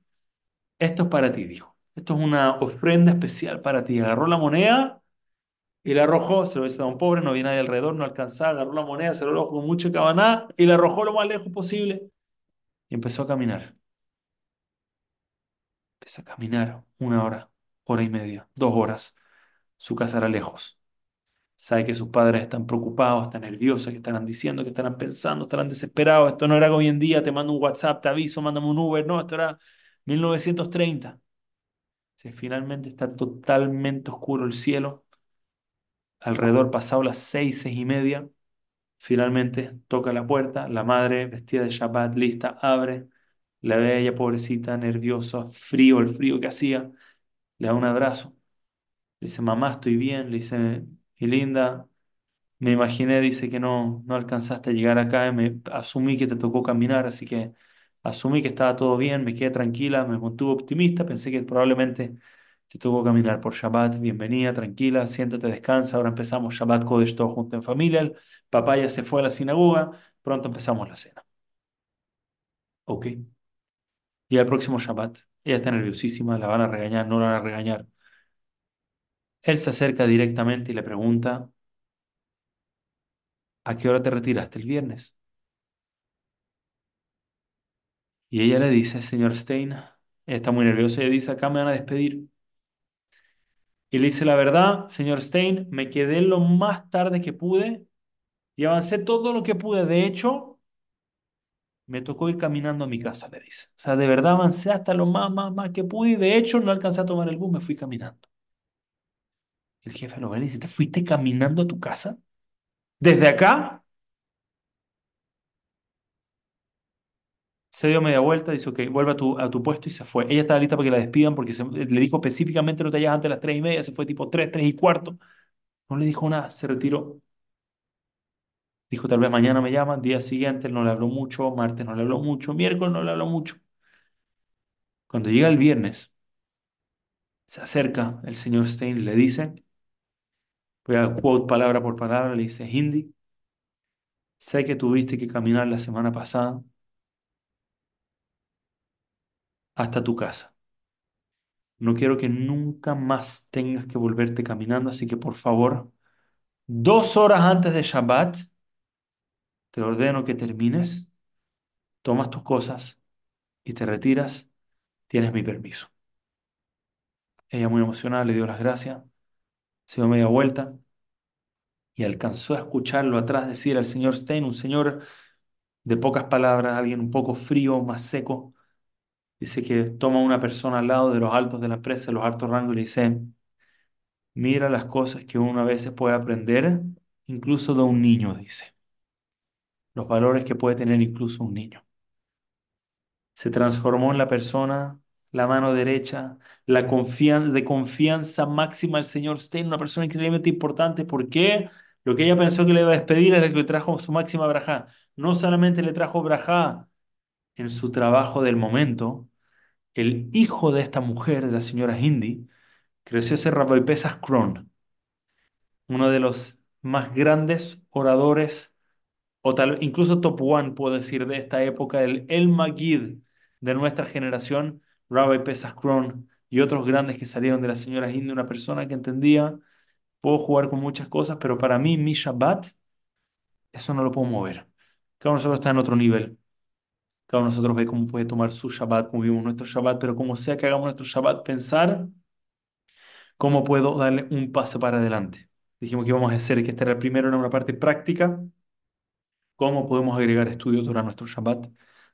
Speaker 1: esto es para ti, dijo. Esto es una ofrenda especial para ti. Agarró la moneda y la arrojó. Se lo hizo a un pobre, no había nadie alrededor, no alcanzaba. Agarró la moneda, cerró los ojos con mucha cabaná y la arrojó lo más lejos posible. Y empezó a caminar. Empezó a caminar una hora, hora y media, dos horas. Su casa era lejos. sabe que sus padres están preocupados, están nerviosos, que estarán diciendo, que estarán pensando, estarán desesperados. Esto no era hoy en día, te mando un WhatsApp, te aviso, mándame un Uber. No, esto era 1930. Si finalmente está totalmente oscuro el cielo, alrededor pasado las seis, seis y media, finalmente toca la puerta, la madre vestida de Shabbat, lista, abre, la ve ella pobrecita, nerviosa, frío, el frío que hacía, le da un abrazo, le dice, mamá, estoy bien, le dice, y linda, me imaginé, dice que no, no alcanzaste a llegar acá, me asumí que te tocó caminar, así que asumí que estaba todo bien, me quedé tranquila, me mantuve optimista, pensé que probablemente te tocó caminar por Shabbat, bienvenida, tranquila, siéntate, descansa, ahora empezamos Shabbat Kodesh todo junto en familia, el papá ya se fue a la sinagoga, pronto empezamos la cena. Ok. Y el próximo Shabbat, ella está nerviosísima, la van a regañar, no la van a regañar. Él se acerca directamente y le pregunta, ¿a qué hora te retiraste el viernes? Y ella le dice, señor Stein, ella está muy nerviosa, ella dice, acá me van a despedir. Y le dice, la verdad, señor Stein, me quedé lo más tarde que pude y avancé todo lo que pude. De hecho, me tocó ir caminando a mi casa, le dice. O sea, de verdad avancé hasta lo más, más, más que pude y de hecho no alcancé a tomar el bus, me fui caminando. El jefe lo ve y dice, ¿te fuiste caminando a tu casa? ¿Desde acá? Se dio media vuelta, dice, ok, vuelve a tu, a puesto y se fue. Ella estaba lista para que la despidan porque le dijo específicamente no te vayas antes de las tres y media, se fue tipo tres, tres y cuarto. No le dijo nada, se retiró. Dijo, tal vez mañana me llaman, día siguiente no le habló mucho, martes no le habló mucho, miércoles no le habló mucho. Cuando llega el viernes, se acerca el señor Stein y le dice, voy a quote palabra por palabra, le dice, Hindi, sé que tuviste que caminar la semana pasada hasta tu casa. No quiero que nunca más tengas que volverte caminando, así que por favor, dos horas antes de Shabbat, te ordeno que termines, tomas tus cosas y te retiras. Tienes mi permiso. Ella muy emocionada le dio las gracias, se dio media vuelta y alcanzó a escucharlo atrás decir al señor Stein, un señor de pocas palabras, alguien un poco frío, más seco. Dice que toma una persona al lado de los altos de la empresa, de los altos rangos, y le dice, mira las cosas que uno a veces puede aprender, incluso de un niño, dice. Los valores que puede tener incluso un niño. Se transformó en la persona, la mano derecha, la confianza, de confianza máxima al señor Stein, una persona increíblemente importante. ¿Por qué? Lo que ella pensó que le iba a despedir es lo que le trajo su máxima braja. No solamente le trajo braja en su trabajo del momento, el hijo de esta mujer, de la señora Hindi, creció a ser Rabbi Pesach Kron, uno de los más grandes oradores, o tal, incluso top one, puedo decir, de esta época, el El Magid de nuestra generación, Rabbi Pesach Kron, y otros grandes que salieron de la señora Hindi, una persona que entendía, puedo jugar con muchas cosas, pero para mí, mi Shabbat, eso no lo puedo mover. Cada uno nosotros está en otro nivel. Cada uno de nosotros ve cómo puede tomar su Shabbat, cómo vivimos nuestro Shabbat, pero como sea que hagamos nuestro Shabbat, pensar cómo puedo darle un paso para adelante. Dijimos que íbamos a hacer que esta era el primero en una parte práctica. ¿Cómo podemos agregar estudios durante nuestro Shabbat?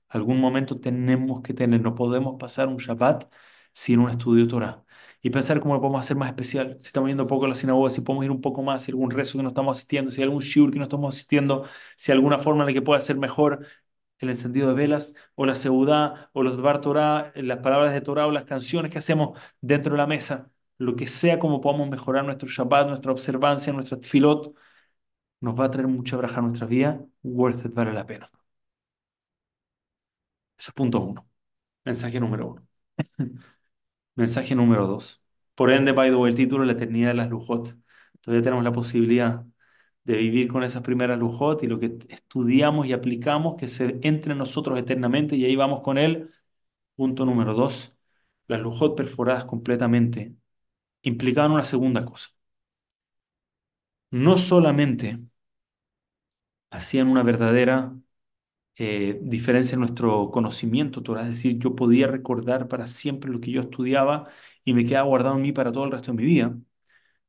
Speaker 1: Algún momento tenemos que tener, no podemos pasar un Shabbat sin un estudio Torah. Y pensar cómo lo podemos hacer más especial. Si estamos yendo poco a la sinagoga, si podemos ir un poco más, si hay algún rezo que no estamos asistiendo, si hay algún shiur que no estamos asistiendo, si hay alguna forma en la que pueda ser mejor el encendido de velas, o la seudá, o los Dvar Torah, las palabras de Torah, o las canciones que hacemos dentro de la mesa, lo que sea como podamos mejorar nuestro Shabbat, nuestra observancia, nuestra tfilot, nos va a traer mucha braja a nuestra vida, worth it, vale la pena. Eso es punto uno. Mensaje número uno. <laughs> Mensaje número dos. Por ende, by the way, el título, la eternidad de las lujot. Todavía tenemos la posibilidad de vivir con esas primeras lujot y lo que estudiamos y aplicamos que se entre en nosotros eternamente y ahí vamos con él. Punto número dos. Las lujot perforadas completamente implicaban una segunda cosa. No solamente hacían una verdadera eh, diferencia en nuestro conocimiento Torah, es decir, yo podía recordar para siempre lo que yo estudiaba y me quedaba guardado en mí para todo el resto de mi vida,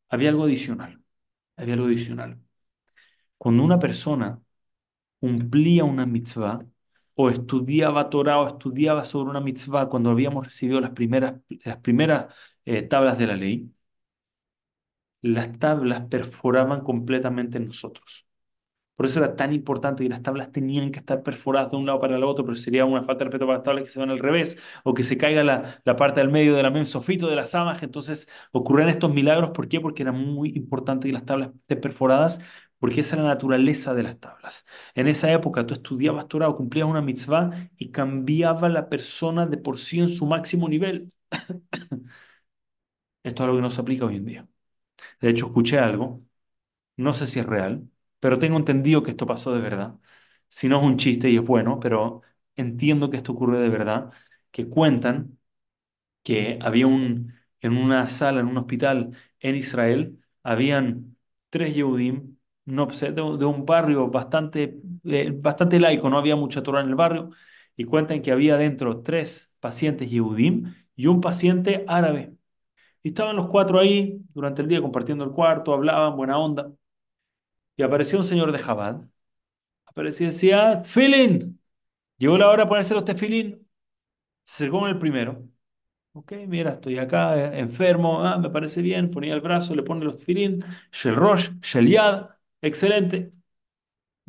Speaker 1: había algo adicional. había algo adicional. Cuando una persona cumplía una mitzvah o estudiaba Torah o estudiaba sobre una mitzvah cuando habíamos recibido las primeras, las primeras eh, tablas de la ley, las tablas perforaban completamente en nosotros. Por eso era tan importante que las tablas tenían que estar perforadas de un lado para el otro, pero sería una falta de respeto para las tablas que se van al revés, o que se caiga la, la parte del medio de la memsofito de la samaj. Entonces ocurrían estos milagros. ¿Por qué? Porque era muy importante que las tablas estén perforadas, porque esa es la naturaleza de las tablas. En esa época tú estudiabas Torah o cumplías una mitzvah y cambiaba la persona de por sí en su máximo nivel. <coughs> Esto es algo que no se aplica hoy en día. De hecho, escuché algo no sé si es real, pero tengo entendido que esto pasó de verdad. Si no es un chiste y es bueno, pero entiendo que esto ocurre de verdad, que cuentan que había un, en una sala, en un hospital en Israel, habían tres Yehudim, de, un barrio bastante, eh, bastante laico, no había mucha Torah en el barrio, y cuentan que había dentro tres pacientes Yehudim y un paciente árabe. Y estaban los cuatro ahí durante el día compartiendo el cuarto, hablaban, buena onda. Y apareció un señor de Jabad. Aparecía y decía, Tfilin. Llegó la hora de ponerse los tefilín. Se acercó con el primero. Ok, mira, estoy acá eh, enfermo. Ah, me parece bien. Ponía el brazo, le pone los tefilín. Shel Rosh. Excelente.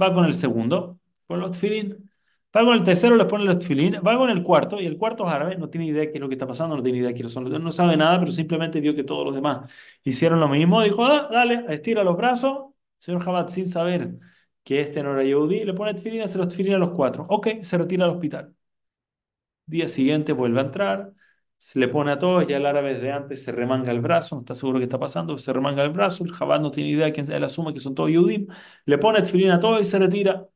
Speaker 1: Va con el segundo, con los tefilín. Va con el tercero, le pone los tefilín. Va con el cuarto, y el cuarto es árabe, no tiene idea de qué es lo que está pasando, no tiene idea de quiénes son. No sabe nada, pero simplemente vio que todos los demás hicieron lo mismo. Dijo, ah, dale, estira los brazos. Señor Jabad, sin saber que este no era Yehudi, le pone tefilín, hace los tefilín a los cuatro. Ok, se retira al hospital. Día siguiente vuelve a entrar, se le pone a todos, ya el árabe desde antes se remanga el brazo, no está seguro qué está pasando, se remanga el brazo, el Jabad no tiene idea, él asume que son todos Yehudim, le pone tefilín a todos y se retira.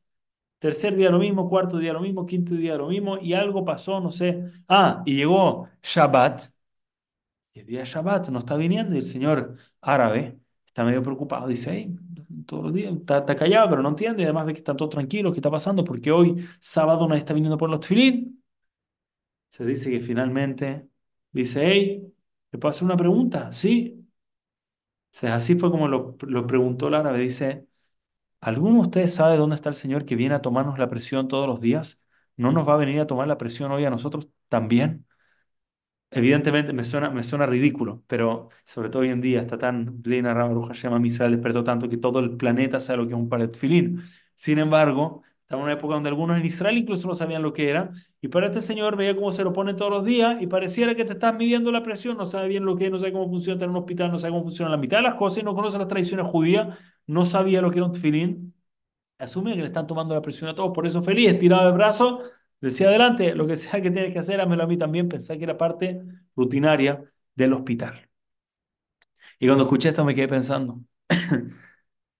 Speaker 1: Tercer día lo mismo, cuarto día lo mismo, quinto día lo mismo, y algo pasó, no sé. Ah, y llegó Shabbat, y el día de Shabbat no está viniendo, y el señor árabe está medio preocupado, dice, hey, todos los días, está, está callado, pero no entiende, y además ve que están todos tranquilos, ¿qué está pasando? Porque hoy, sábado, nadie está viniendo por los tefilín. Se dice que finalmente dice, hey, ¿le puedo hacer una pregunta? Sí. Así fue como lo, lo preguntó el árabe, dice, ¿alguno de ustedes sabe dónde está el Señor que viene a tomarnos la presión todos los días? ¿No nos va a venir a tomar la presión hoy a nosotros también? Evidentemente me suena, me suena ridículo, pero sobre todo hoy en día está tan plena Baruch Hashem, Israel despertó tanto que todo el planeta sabe lo que es un tefilín. Sin embargo, estaba en una época donde algunos en Israel incluso no sabían lo que era, y para este señor veía cómo se lo pone todos los días y pareciera que te estás midiendo la presión, no sabe bien lo que es, no sabe cómo funciona en un hospital, no sabe cómo funciona la mitad de las cosas y no conoce las tradiciones judías, no sabía lo que era un tefilín, asume que le están tomando la presión a todos, por eso feliz, tirado el brazo Decía adelante, lo que sea que tienes que hacer, házmelo a mí también. Pensé que era parte rutinaria del hospital. Y cuando escuché esto me quedé pensando,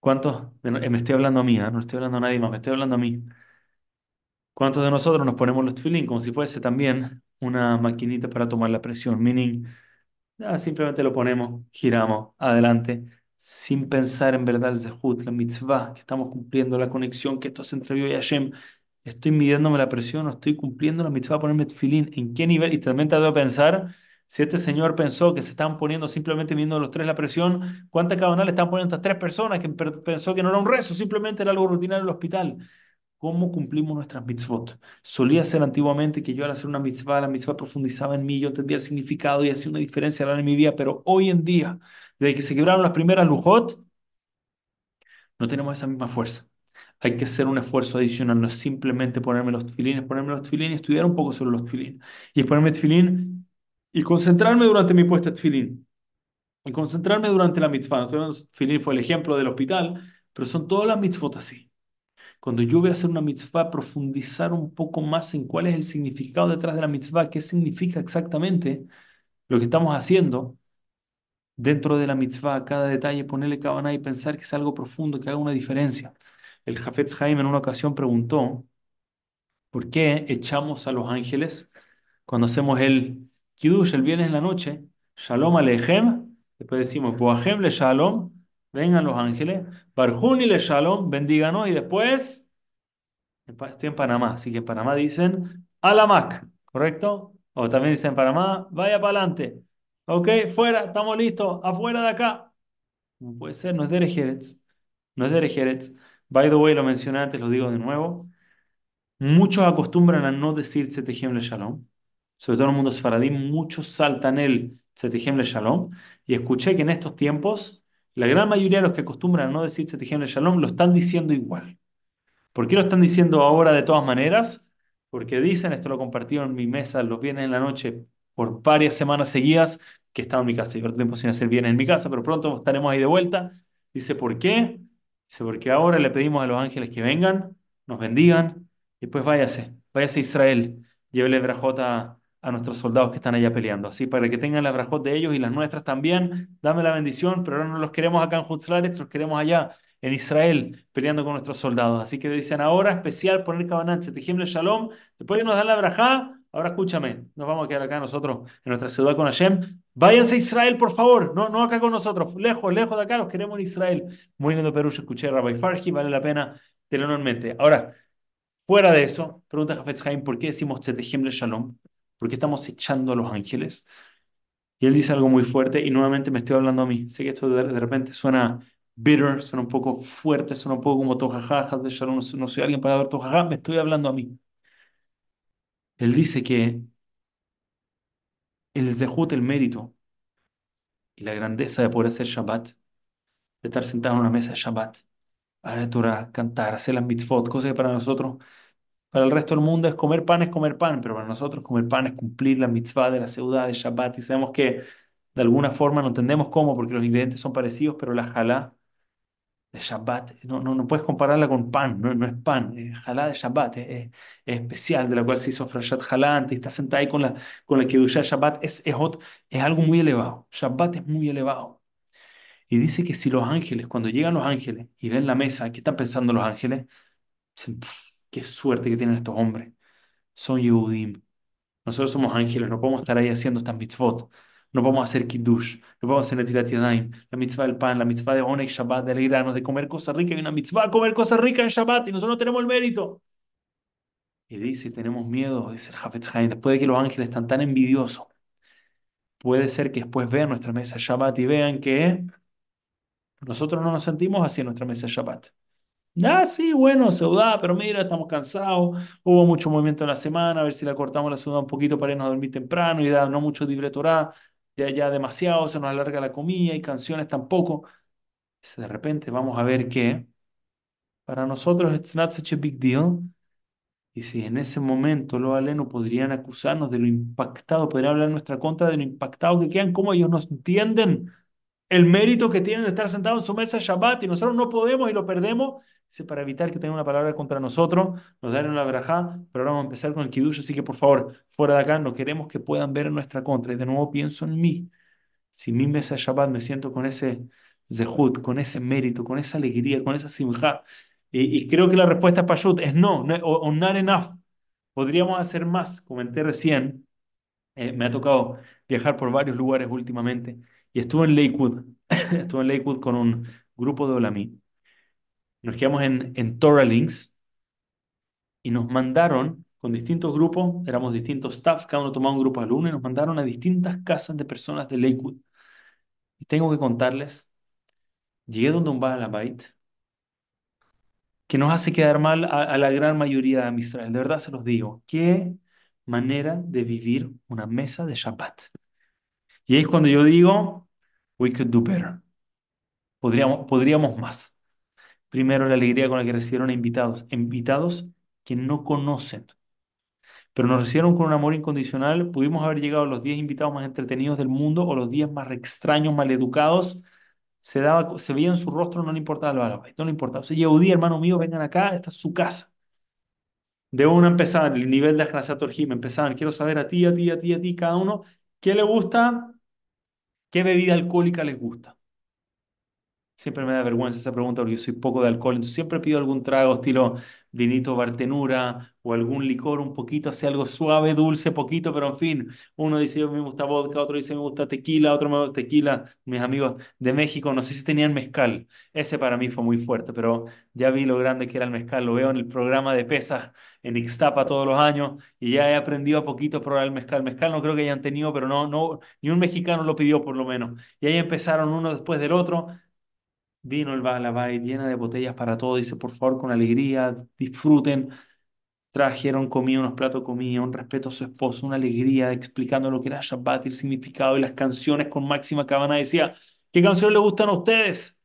Speaker 1: ¿cuántos, eh, me estoy hablando a mí, ¿ah? No estoy hablando a nadie más, me estoy hablando a mí. ¿Cuántos de nosotros nos ponemos los tefilín como si fuese también una maquinita para tomar la presión? Meaning, Ah, simplemente lo ponemos, giramos adelante, sin pensar en verdad el zehut, la mitzvah, que estamos cumpliendo la conexión, que esto es entre yo y Hashem. Estoy midiéndome la presión, estoy cumpliendo la mitzvah, ponerme tefilín. ¿En qué nivel? Y también te debo pensar, si este señor pensó que se estaban poniendo simplemente midiendo los tres la presión, ¿cuánta cabana le están poniendo estas tres personas que pensó que no era un rezo, simplemente era algo rutinario en el hospital? ¿Cómo cumplimos nuestras mitzvot? Solía ser antiguamente que yo al hacer una mitzvah, la mitzvah profundizaba en mí, yo entendía el significado y hacía una diferencia en mi vida, pero hoy en día, desde que se quebraron las primeras lujot, no tenemos esa misma fuerza. Hay que hacer un esfuerzo adicional, no es simplemente ponerme los tefilines, ponerme los tefilines estudiar un poco sobre los tefilines. Y es ponerme tefilín y concentrarme durante mi puesta tefilín. Y concentrarme durante la mitzvah. Entonces, tefilín fue el ejemplo del hospital, pero son todas las mitzvot así. Cuando yo voy a hacer una mitzvah, profundizar un poco más en cuál es el significado detrás de la mitzvah, qué significa exactamente lo que estamos haciendo dentro de la mitzvah, cada detalle, ponerle cabana y pensar que es algo profundo, que haga una diferencia. El Jafetz Haim en una ocasión preguntó, ¿por qué echamos a los ángeles cuando hacemos el Kiddush el viernes en la noche? Shalom Aleichem, después decimos, Boahem le Shalom, vengan los ángeles, Barjuni le Shalom, bendíganos, y después... Estoy en Panamá, así que en Panamá dicen Alamac, ¿correcto? O también dicen en Panamá, vaya para adelante. Ok, fuera, estamos listos, afuera de acá. Puede ser, no es Derek Jerez. No es Derek Jerez. By the way, lo mencioné antes, lo digo de nuevo. Muchos acostumbran a no decir Tzetechem le Shalom. Sobre todo en el mundo sefaradí, muchos saltan el Tzetechem le Shalom. Y escuché que en estos tiempos, la gran mayoría de los que acostumbran a no decir Tzetechem le Shalom lo están diciendo igual. ¿Por qué lo están diciendo ahora de todas maneras? Porque dicen, esto lo compartieron en mi mesa los viernes en la noche por varias semanas seguidas, que estaba en mi casa. Llevo tiempo sin hacer bienes en mi casa, pero pronto estaremos ahí de vuelta. Dice, ¿por qué? Dice, porque ahora le pedimos a los ángeles que vengan, nos bendigan, y pues váyase, váyase a Israel, llévele brajota a nuestros soldados que están allá peleando. Así, para que tengan la brajot de ellos y las nuestras también, dame la bendición, pero ahora no los queremos acá en Hutzlaretz, los queremos allá en Israel peleando con nuestros soldados. Así que dicen ahora especial poner Kabanán, Tejimle Shalom. Después de nos dan la brajá, ahora escúchame, nos vamos a quedar acá nosotros en nuestra ciudad con Hashem. Váyanse a Israel, por favor, no, no acá con nosotros, lejos, lejos de acá, los queremos en Israel. Muy lindo Perú, escuché a Rabbi Farhi, vale la pena tenerlo enormemente. Ahora, fuera de eso, pregunta Jafetz Haim, ¿por qué decimos Tejimle Shalom? ¿Por qué estamos echando a los ángeles? Y él dice algo muy fuerte y nuevamente me estoy hablando a mí. Sé que esto de, de repente suena bitter, suena un poco fuerte, suena un poco como tojaja, de Shalom, no, no soy alguien para ver tojaja, me estoy hablando a mí. Él dice que el zehut, el mérito y la grandeza de poder hacer Shabbat, de estar sentado en una mesa de Shabbat, para Torah, cantar, hacer las mitzvot, cosas que para nosotros, para el resto del mundo es comer pan, es comer pan, pero para nosotros comer pan es cumplir la mitzvah de la ciudad de Shabbat y sabemos que de alguna forma no entendemos cómo porque los ingredientes son parecidos, pero la jalá de Shabbat, no, no, no puedes compararla con pan, no, no es pan, es jalá de Shabbat, es, es- es especial, de la cual se hizo Frashat Jalá antes, y está sentada ahí con la, con la Kedushá Shabbat, es, es, ot- es algo muy elevado, Shabbat es muy elevado. Y dice que si los ángeles, cuando llegan los ángeles y ven la mesa, ¿qué están pensando los ángeles? Dicen, "Pf, qué suerte que tienen estos hombres, son Yehudim, nosotros somos ángeles, no podemos estar ahí haciendo estas mitzvot. No podemos hacer kiddush, no podemos hacer netilat yadayim, la mitzvah del pan, la mitzvah de onek Shabbat, de alegrarnos, de comer cosas ricas. Hay una mitzvah, comer cosas ricas en Shabbat y nosotros no tenemos el mérito. Y dice, tenemos miedo, dice el después de que los ángeles están tan envidiosos, puede ser que después vean nuestra mesa Shabbat y vean que nosotros no nos sentimos así en nuestra mesa Shabbat. Ah, sí, bueno, ciudad, pero mira, estamos cansados, hubo mucho movimiento en la semana, a ver si la cortamos la ciudad un poquito para irnos a dormir temprano y da no mucho libre Torah, ya, ya demasiado, se nos alarga la comida y canciones tampoco. De repente vamos a ver que para nosotros it's not such a big deal. Y si en ese momento los alenos podrían acusarnos de lo impactado, podrían hablar en nuestra contra de lo impactado que quedan, cómo ellos no entienden el mérito que tienen de estar sentados en su mesa Shabbat y nosotros no podemos y lo perdemos. Dice, para evitar que tengan una palabra contra nosotros, nos dan una verajá, pero ahora vamos a empezar con el kiddush, así que por favor, fuera de acá, no queremos que puedan ver en nuestra contra. Y de nuevo pienso en mí. Si mi mesa Shabbat me siento con ese zehut, con ese mérito, con esa alegría, con esa simja, y, y creo que la respuesta para Pashut es no, no o, o not enough. Podríamos hacer más. Comenté recién, eh, me ha tocado viajar por varios lugares últimamente y estuve en Lakewood. <laughs> estuve en Lakewood con un grupo de Olamí. Nos quedamos en, en y nos mandaron con distintos grupos, éramos distintos staff, cada uno tomaba un grupo de alumnos y nos mandaron a distintas casas de personas de Lakewood. Y tengo que contarles, llegué donde un Baal Bait que nos hace quedar mal a, a la gran mayoría de Israel. De verdad se los digo. Qué manera de vivir una mesa de Shabbat. Y es cuando yo digo, we could do better. Podríamos, podríamos más. Primero, la alegría con la que recibieron a invitados, invitados que no conocen, pero nos recibieron con un amor incondicional. Pudimos haber llegado a los 10 invitados más entretenidos del mundo o los 10 más extraños, maleducados. Se, daba, se veía en su rostro, no le importaba el balabay, no le importaba. O sea, Yehudí, hermano mío, vengan acá, esta es su casa. De una empezaban, el nivel de Orjim, empezaban, quiero saber a ti, a ti, a ti, a ti, cada uno, qué le gusta, qué bebida alcohólica les gusta. Siempre me da vergüenza esa pregunta porque yo soy poco de alcohol, entonces siempre pido algún trago estilo vinito bartenura o algún licor un poquito, así algo suave, dulce, poquito, pero en fin, uno dice yo me gusta vodka, otro dice me gusta tequila, otro me gusta tequila, mis amigos de México, no sé si tenían mezcal, ese para mí fue muy fuerte, pero ya vi lo grande que era el mezcal, lo veo en el programa de pesas en Ixtapa todos los años y ya he aprendido a poquito a probar el mezcal, mezcal no creo que hayan tenido, pero no, no, ni un mexicano lo pidió por lo menos, y ahí empezaron uno después del otro Vino el Baalabait llena de botellas para todos. Dice, por favor, con alegría, disfruten. Trajeron comida, unos platos de comida, un respeto a su esposo, una alegría, explicando lo que era Shabbat, el significado y las canciones con máxima cabana. Decía, ¿qué canciones les gustan a ustedes?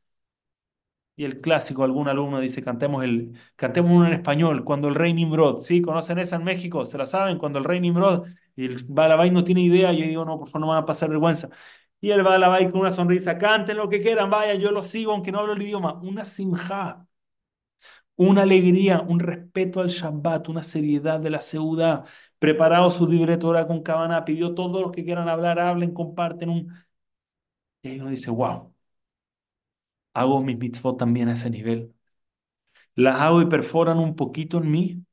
Speaker 1: Y el clásico, algún alumno dice, cantemos, el, cantemos uno en español, cuando el rey Nimrod, ¿sí? ¿Conocen esa en México? ¿Se la saben? Cuando el rey Nimrod y el Balabay no tiene idea, yo digo, no, por favor, no van a pasar vergüenza. Y el Balabay con una sonrisa, canten lo que quieran, vaya, yo lo sigo, aunque no hablo el idioma. Una simja, una alegría, un respeto al Shabbat, una seriedad de la seudá, preparado su directora con cabana, pidió todos los que quieran hablar, hablen, comparten un... Y ahí uno dice, wow, hago mis mitzvot también a ese nivel. Las hago y perforan un poquito en mí,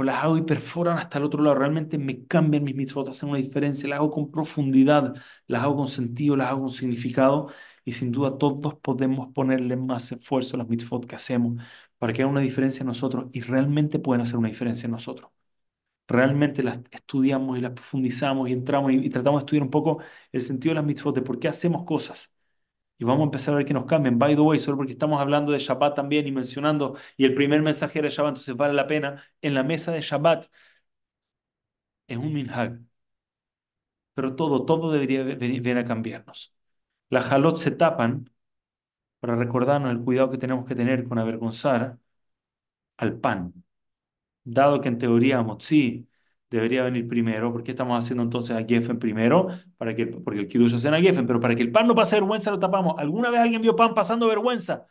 Speaker 1: o las hago y perforan hasta el otro lado. Realmente me cambian mis mitzvot, hacen una diferencia. Las hago con profundidad, las hago con sentido, las hago con significado. Y sin duda todos podemos ponerle más esfuerzo a las mitzvot que hacemos para que haga una diferencia en nosotros y realmente pueden hacer una diferencia en nosotros. Realmente las estudiamos y las profundizamos y entramos y, y tratamos de estudiar un poco el sentido de las mitzvot, de por qué hacemos cosas. Y vamos a empezar a ver que nos cambien. By the way, solo porque estamos hablando de Shabbat también y mencionando, y el primer mensaje era Shabbat, entonces vale la pena. En la mesa de Shabbat es un minhag. Pero todo, todo debería venir a cambiarnos. Las halot se tapan para recordarnos el cuidado que tenemos que tener con avergonzar al pan. Dado que en teoría Motzi debería venir primero, ¿por qué estamos haciendo entonces a Geffen primero? Para que, porque el Kiddush hacen a Geffen, pero para que el pan no pase vergüenza lo tapamos. ¿Alguna vez alguien vio pan pasando vergüenza?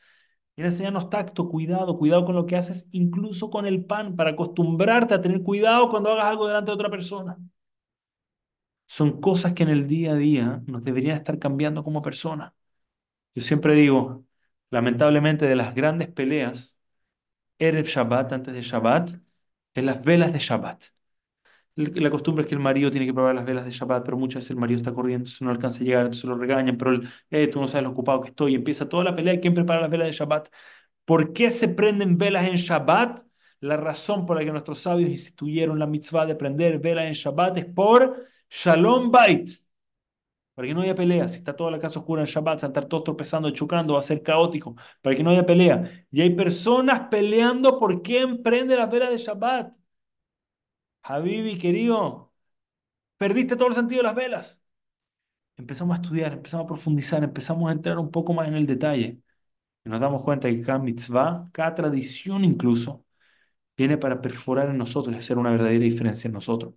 Speaker 1: Quiere enseñarnos tacto, cuidado, cuidado con lo que haces, incluso con el pan, para acostumbrarte a tener cuidado cuando hagas algo delante de otra persona. Son cosas que en el día a día nos deberían estar cambiando como personas. Yo siempre digo, lamentablemente, de las grandes peleas, Erev Shabbat, antes de Shabbat, en las velas de Shabbat. La costumbre es que el marido tiene que probar las velas de Shabbat, pero muchas veces el marido está corriendo, entonces no alcanza a llegar, entonces lo regañan, pero él, eh, tú no sabes lo ocupado que estoy, y empieza toda la pelea quién prepara las velas de Shabbat. ¿Por qué se prenden velas en Shabbat? La razón por la que nuestros sabios instituyeron la mitzvah de prender velas en Shabbat es por Shalom Bait. Para que no haya pelea. Si está toda la casa oscura en Shabbat, estar todos tropezando, chocando, va a ser caótico. Para que no haya pelea. Y hay personas peleando por quién prende las velas de Shabbat. Habibi, querido, perdiste todo el sentido de las velas. Empezamos a estudiar, empezamos a profundizar, empezamos a entrar un poco más en el detalle. Y nos damos cuenta que cada mitzvah, cada tradición incluso, viene para perforar en nosotros y hacer una verdadera diferencia en nosotros.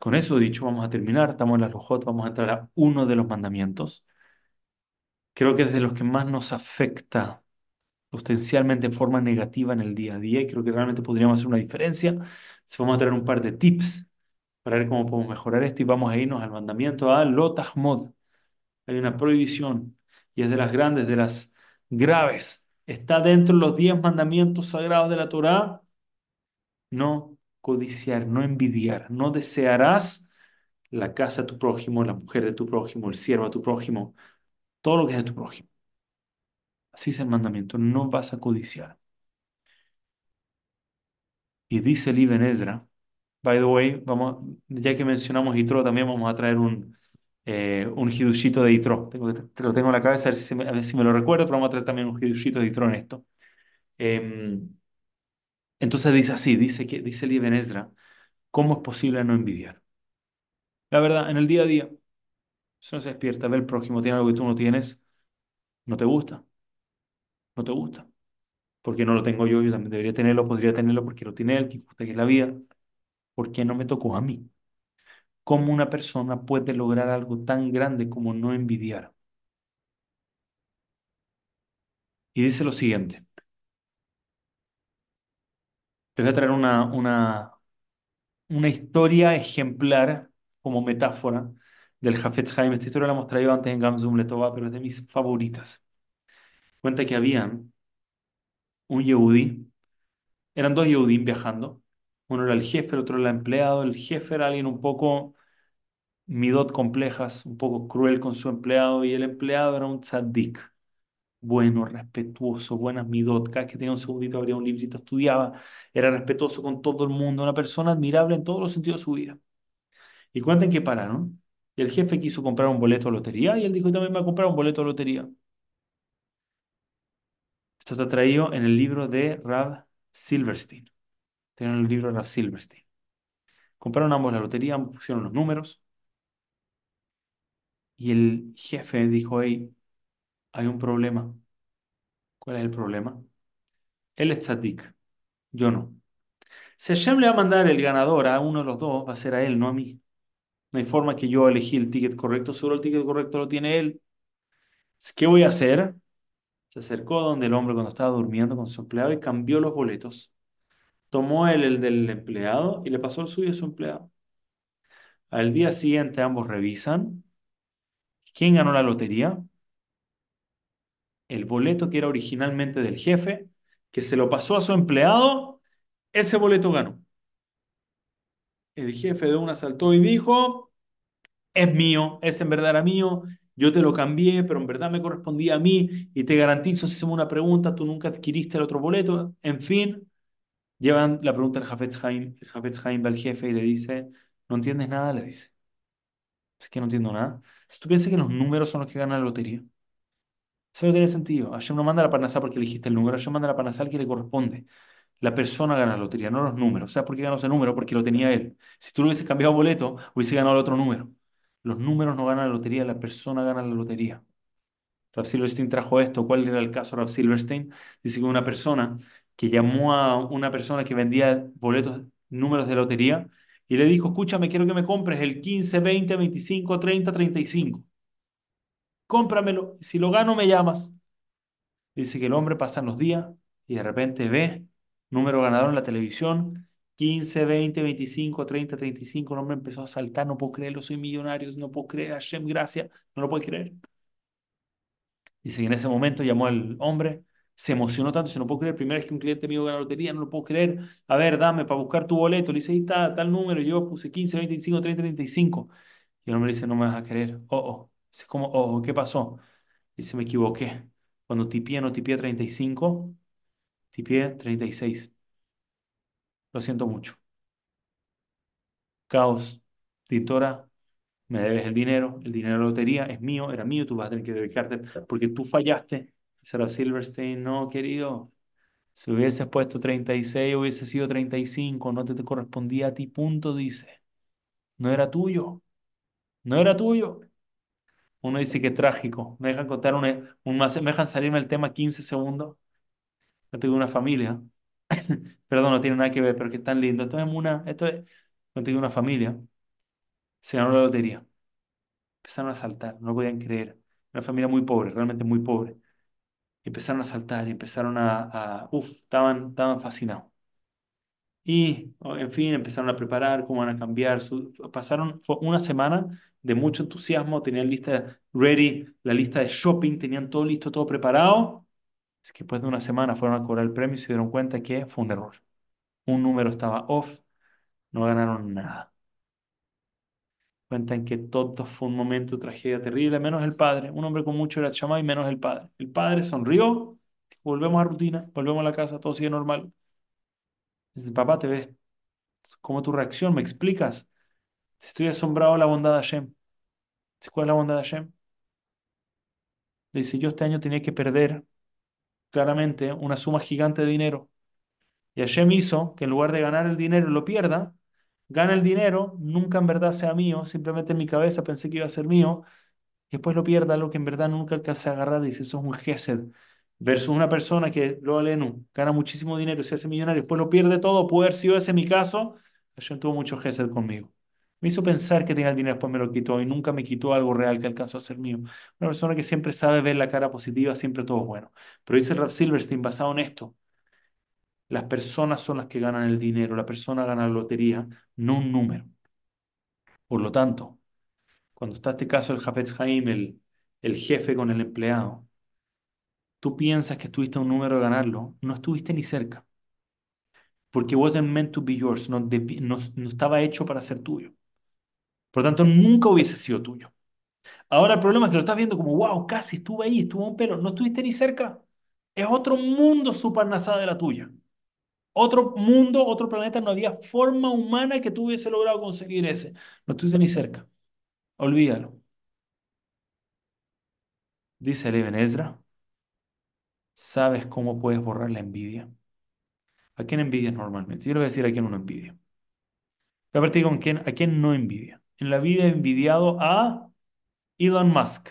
Speaker 1: Con eso dicho, vamos a terminar. Estamos en la Lujot, vamos a entrar a uno de los mandamientos. Creo que es de los que más nos afecta potencialmente en forma negativa en el día a día y creo que realmente podríamos hacer una diferencia. Si vamos a traer un par de tips para ver cómo podemos mejorar esto y vamos a irnos al mandamiento a Lotahmod. Hay una prohibición y es de las grandes, de las graves. Está dentro de los diez mandamientos sagrados de la Torá. No codiciar, no envidiar, no desearás la casa de tu prójimo, la mujer de tu prójimo, el siervo de tu prójimo, todo lo que es de tu prójimo. Así es el mandamiento, no vas a codiciar. Y dice el Ibn Ezra, by the way, vamos, ya que mencionamos Yitro, también vamos a traer un, eh, un hidushito de Yitro. Tengo, te lo tengo en la cabeza, a ver si me, lo recuerdo, pero vamos a traer también un hidushito de Yitro en esto. Em, entonces dice así, dice, que, dice el Ibn Ezra, ¿cómo es posible no envidiar? La verdad, en el día a día, si uno se despierta, ve el prójimo, tiene algo que tú no tienes, no te gusta, no te gusta. Porque no lo tengo yo, yo también debería tenerlo, podría tenerlo porque lo tiene él, que gusta que es la vida. ¿Por qué no me tocó a mí? ¿Cómo una persona puede lograr algo tan grande como no envidiar? Y dice lo siguiente. Les voy a traer una, una, una historia ejemplar como metáfora del Jafetz Haim. Esta historia la hemos traído antes en Gamzum Letová, pero es de mis favoritas. Cuenta que habían un Yehudi, eran dos Yehudim viajando. Uno era el jefe, el otro era el empleado. El jefe era alguien un poco midot complejas, un poco cruel con su empleado, y el empleado era un tzaddik, bueno, respetuoso, buenas midot. Cada vez que tenía un segundito abría un librito, estudiaba, era respetuoso con todo el mundo, una persona admirable en todos los sentidos de su vida. Y cuenten que pararon. Y el jefe quiso comprar un boleto de lotería y él dijo, también voy a comprar un boleto de lotería. Esto está traído en el libro de Rav Silverstein. Tienen el libro de Rav Silverstein. Compraron ambos la lotería, ambos pusieron los números. Y el jefe dijo, hey, hay un problema. ¿Cuál es el problema? Él es tzadik, yo no. Si Hashem le va a mandar el ganador a uno de los dos, va a ser a él, no a mí. No hay forma que yo elegí el ticket correcto, solo el ticket correcto lo tiene él. ¿Qué voy a hacer? Se acercó donde el hombre cuando estaba durmiendo con su empleado y cambió los boletos. Tomó él el del empleado y le pasó el suyo a su empleado. Al día siguiente ambos revisan. ¿Quién ganó la lotería? El boleto que era originalmente del jefe, que se lo pasó a su empleado, ese boleto ganó. El jefe de una saltó y dijo, es mío, es en verdad mío, yo te lo cambié, pero en verdad me correspondía a mí y te garantizo, si hacemos una pregunta, tú nunca adquiriste el otro boleto. En fin, llevan la pregunta al Jafetz Haim, el Jafetz Haim va al jefe y le dice, ¿no entiendes nada? Le dice, es que no entiendo nada. Si tú piensas que los números son los que ganan la lotería, eso no tiene sentido. Hashem no manda la panacea porque elegiste el número, Hashem manda la panacea al que le corresponde. La persona gana la lotería, no los números. ¿Sabes por qué ganó ese número? Porque lo tenía él. Si tú lo hubieses cambiado boleto, hubiese ganado el otro número. Los números no ganan la lotería, la persona gana la lotería. Rav Silverstein trajo esto. ¿Cuál era el caso de Rav Silverstein? Dice que una persona que llamó a una persona que vendía boletos, números de lotería, y le dijo, escúchame, quiero que me compres el 15, 20, 25, 30, 35. Cómpramelo, si lo gano me llamas. Dice que el hombre pasa los días y de repente ve número ganador en la televisión, 15, 20, 25, 30, 35, el hombre empezó a saltar, no puedo creerlo, soy millonario, no puedo creer, Hashem, gracias, no lo puede creer. Dice que en ese momento llamó al hombre, se emocionó tanto, dice, no puedo creer, primera vez que un cliente mío gana lotería, no lo puedo creer, a ver, dame para buscar tu boleto, le dice, ahí está, tal número, yo puse 15, 25, 30, 35, y el hombre dice, no me vas a creer, oh, oh, dice, ¿cómo, oh, qué pasó? Dice, me equivoqué, cuando tipié, no tipié 35, tipié 36. Lo siento mucho. Caos, editora, me debes el dinero, el dinero de la lotería es mío, era mío, tú vas a tener que dedicarte porque tú fallaste. Será Silverstein, no, querido. Si hubieses puesto 36, hubiese sido 35, no te, te correspondía a ti, punto, dice. No era tuyo, no era tuyo. Uno dice que trágico. Me dejan contar un, un me dejan salirme el tema 15 segundos. Yo tengo una familia. <laughs> Perdón, no tiene nada que ver, pero que es tan lindo. Esto es una, esto es, tengo una familia. Se ganó la lotería. Empezaron a saltar, no podían creer. Una familia muy pobre, realmente muy pobre. Empezaron a saltar y empezaron a, a uf, estaban, estaban fascinados. Y, en fin, empezaron a preparar cómo van a cambiar. Su, pasaron una semana de mucho entusiasmo, tenían lista ready, la lista de shopping, tenían todo listo, todo preparado. Es que después de una semana fueron a cobrar el premio y se dieron cuenta que fue un error. Un número estaba off, no ganaron nada. Cuentan que todo fue un momento de tragedia terrible, menos el padre. Un hombre con mucho era y menos el padre. El padre sonrió, volvemos a rutina, volvemos a la casa, todo sigue normal. Dice, papá, ¿te ves? ¿Cómo tu reacción? ¿Me explicas? Estoy asombrado de la bondad de Hashem. ¿Cuál es la bondad de Hashem? Le dice, yo este año tenía que perder claramente una suma gigante de dinero. Y Hashem hizo que en lugar de ganar el dinero lo pierda, gana el dinero, nunca en verdad sea mío, simplemente en mi cabeza pensé que iba a ser mío, y después lo pierda, lo que en verdad nunca alcancé a agarrar, dice, eso es un gesed. Versus una persona que, lo alenu, gana muchísimo dinero, se hace millonario, después lo pierde todo, puede haber sido ese mi caso, Hashem tuvo mucho gesed conmigo. Me hizo pensar que tenía el dinero, después me lo quitó y nunca me quitó algo real que alcanzó a ser mío. Una persona que siempre sabe ver la cara positiva, siempre todo es bueno. Pero dice Rav Silverstein, basado en esto, las personas son las que ganan el dinero, la persona gana la lotería, no un número. Por lo tanto, cuando está este caso del Jafetz Haim, el, el jefe con el empleado, tú piensas que estuviste un número de ganarlo, no estuviste ni cerca. Porque wasn't meant to be yours, no estaba hecho para ser tuyo. Por lo tanto, nunca hubiese sido tuyo. Ahora el problema es que lo estás viendo como, wow, casi estuve ahí, estuvo un pelo, no estuviste ni cerca. Es otro mundo nasada de la tuya. Otro mundo, otro planeta, no había forma humana que tú logrado conseguir ese. No estuviste ni cerca. Olvídalo. Dice el Ezra ¿Sabes cómo puedes borrar la envidia? ¿A quién envidias normalmente? Yo le voy a decir a quién uno envidia. Voy a partir con quién, a quién no envidia. En la vida envidiado a Elon Musk.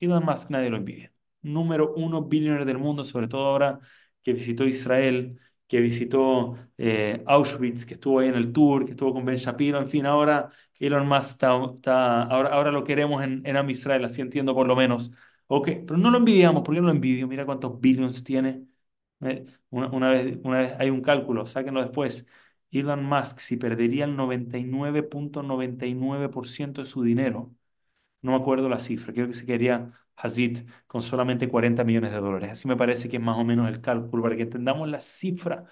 Speaker 1: Elon Musk nadie lo envidia. Número uno billionaire del mundo, sobre todo ahora que visitó Israel, que visitó eh, Auschwitz, que estuvo ahí en el tour, que estuvo con Ben Shapiro, en fin, ahora Elon Musk está, ahora, ahora lo queremos en, en así entiendo por lo menos. Ok, pero no lo envidiamos, ¿por qué no lo envidio? Mira cuántos billions tiene. Eh, Una, una vez, una vez hay un cálculo, sáquenlo después. Elon Musk, si perdería el noventa y nueve nueve punto noventa y nueve por ciento de su dinero, no me acuerdo la cifra, creo que se quedaría Hazid con solamente 40 millones de dólares. Así me parece que es más o menos el cálculo para que entendamos la cifra.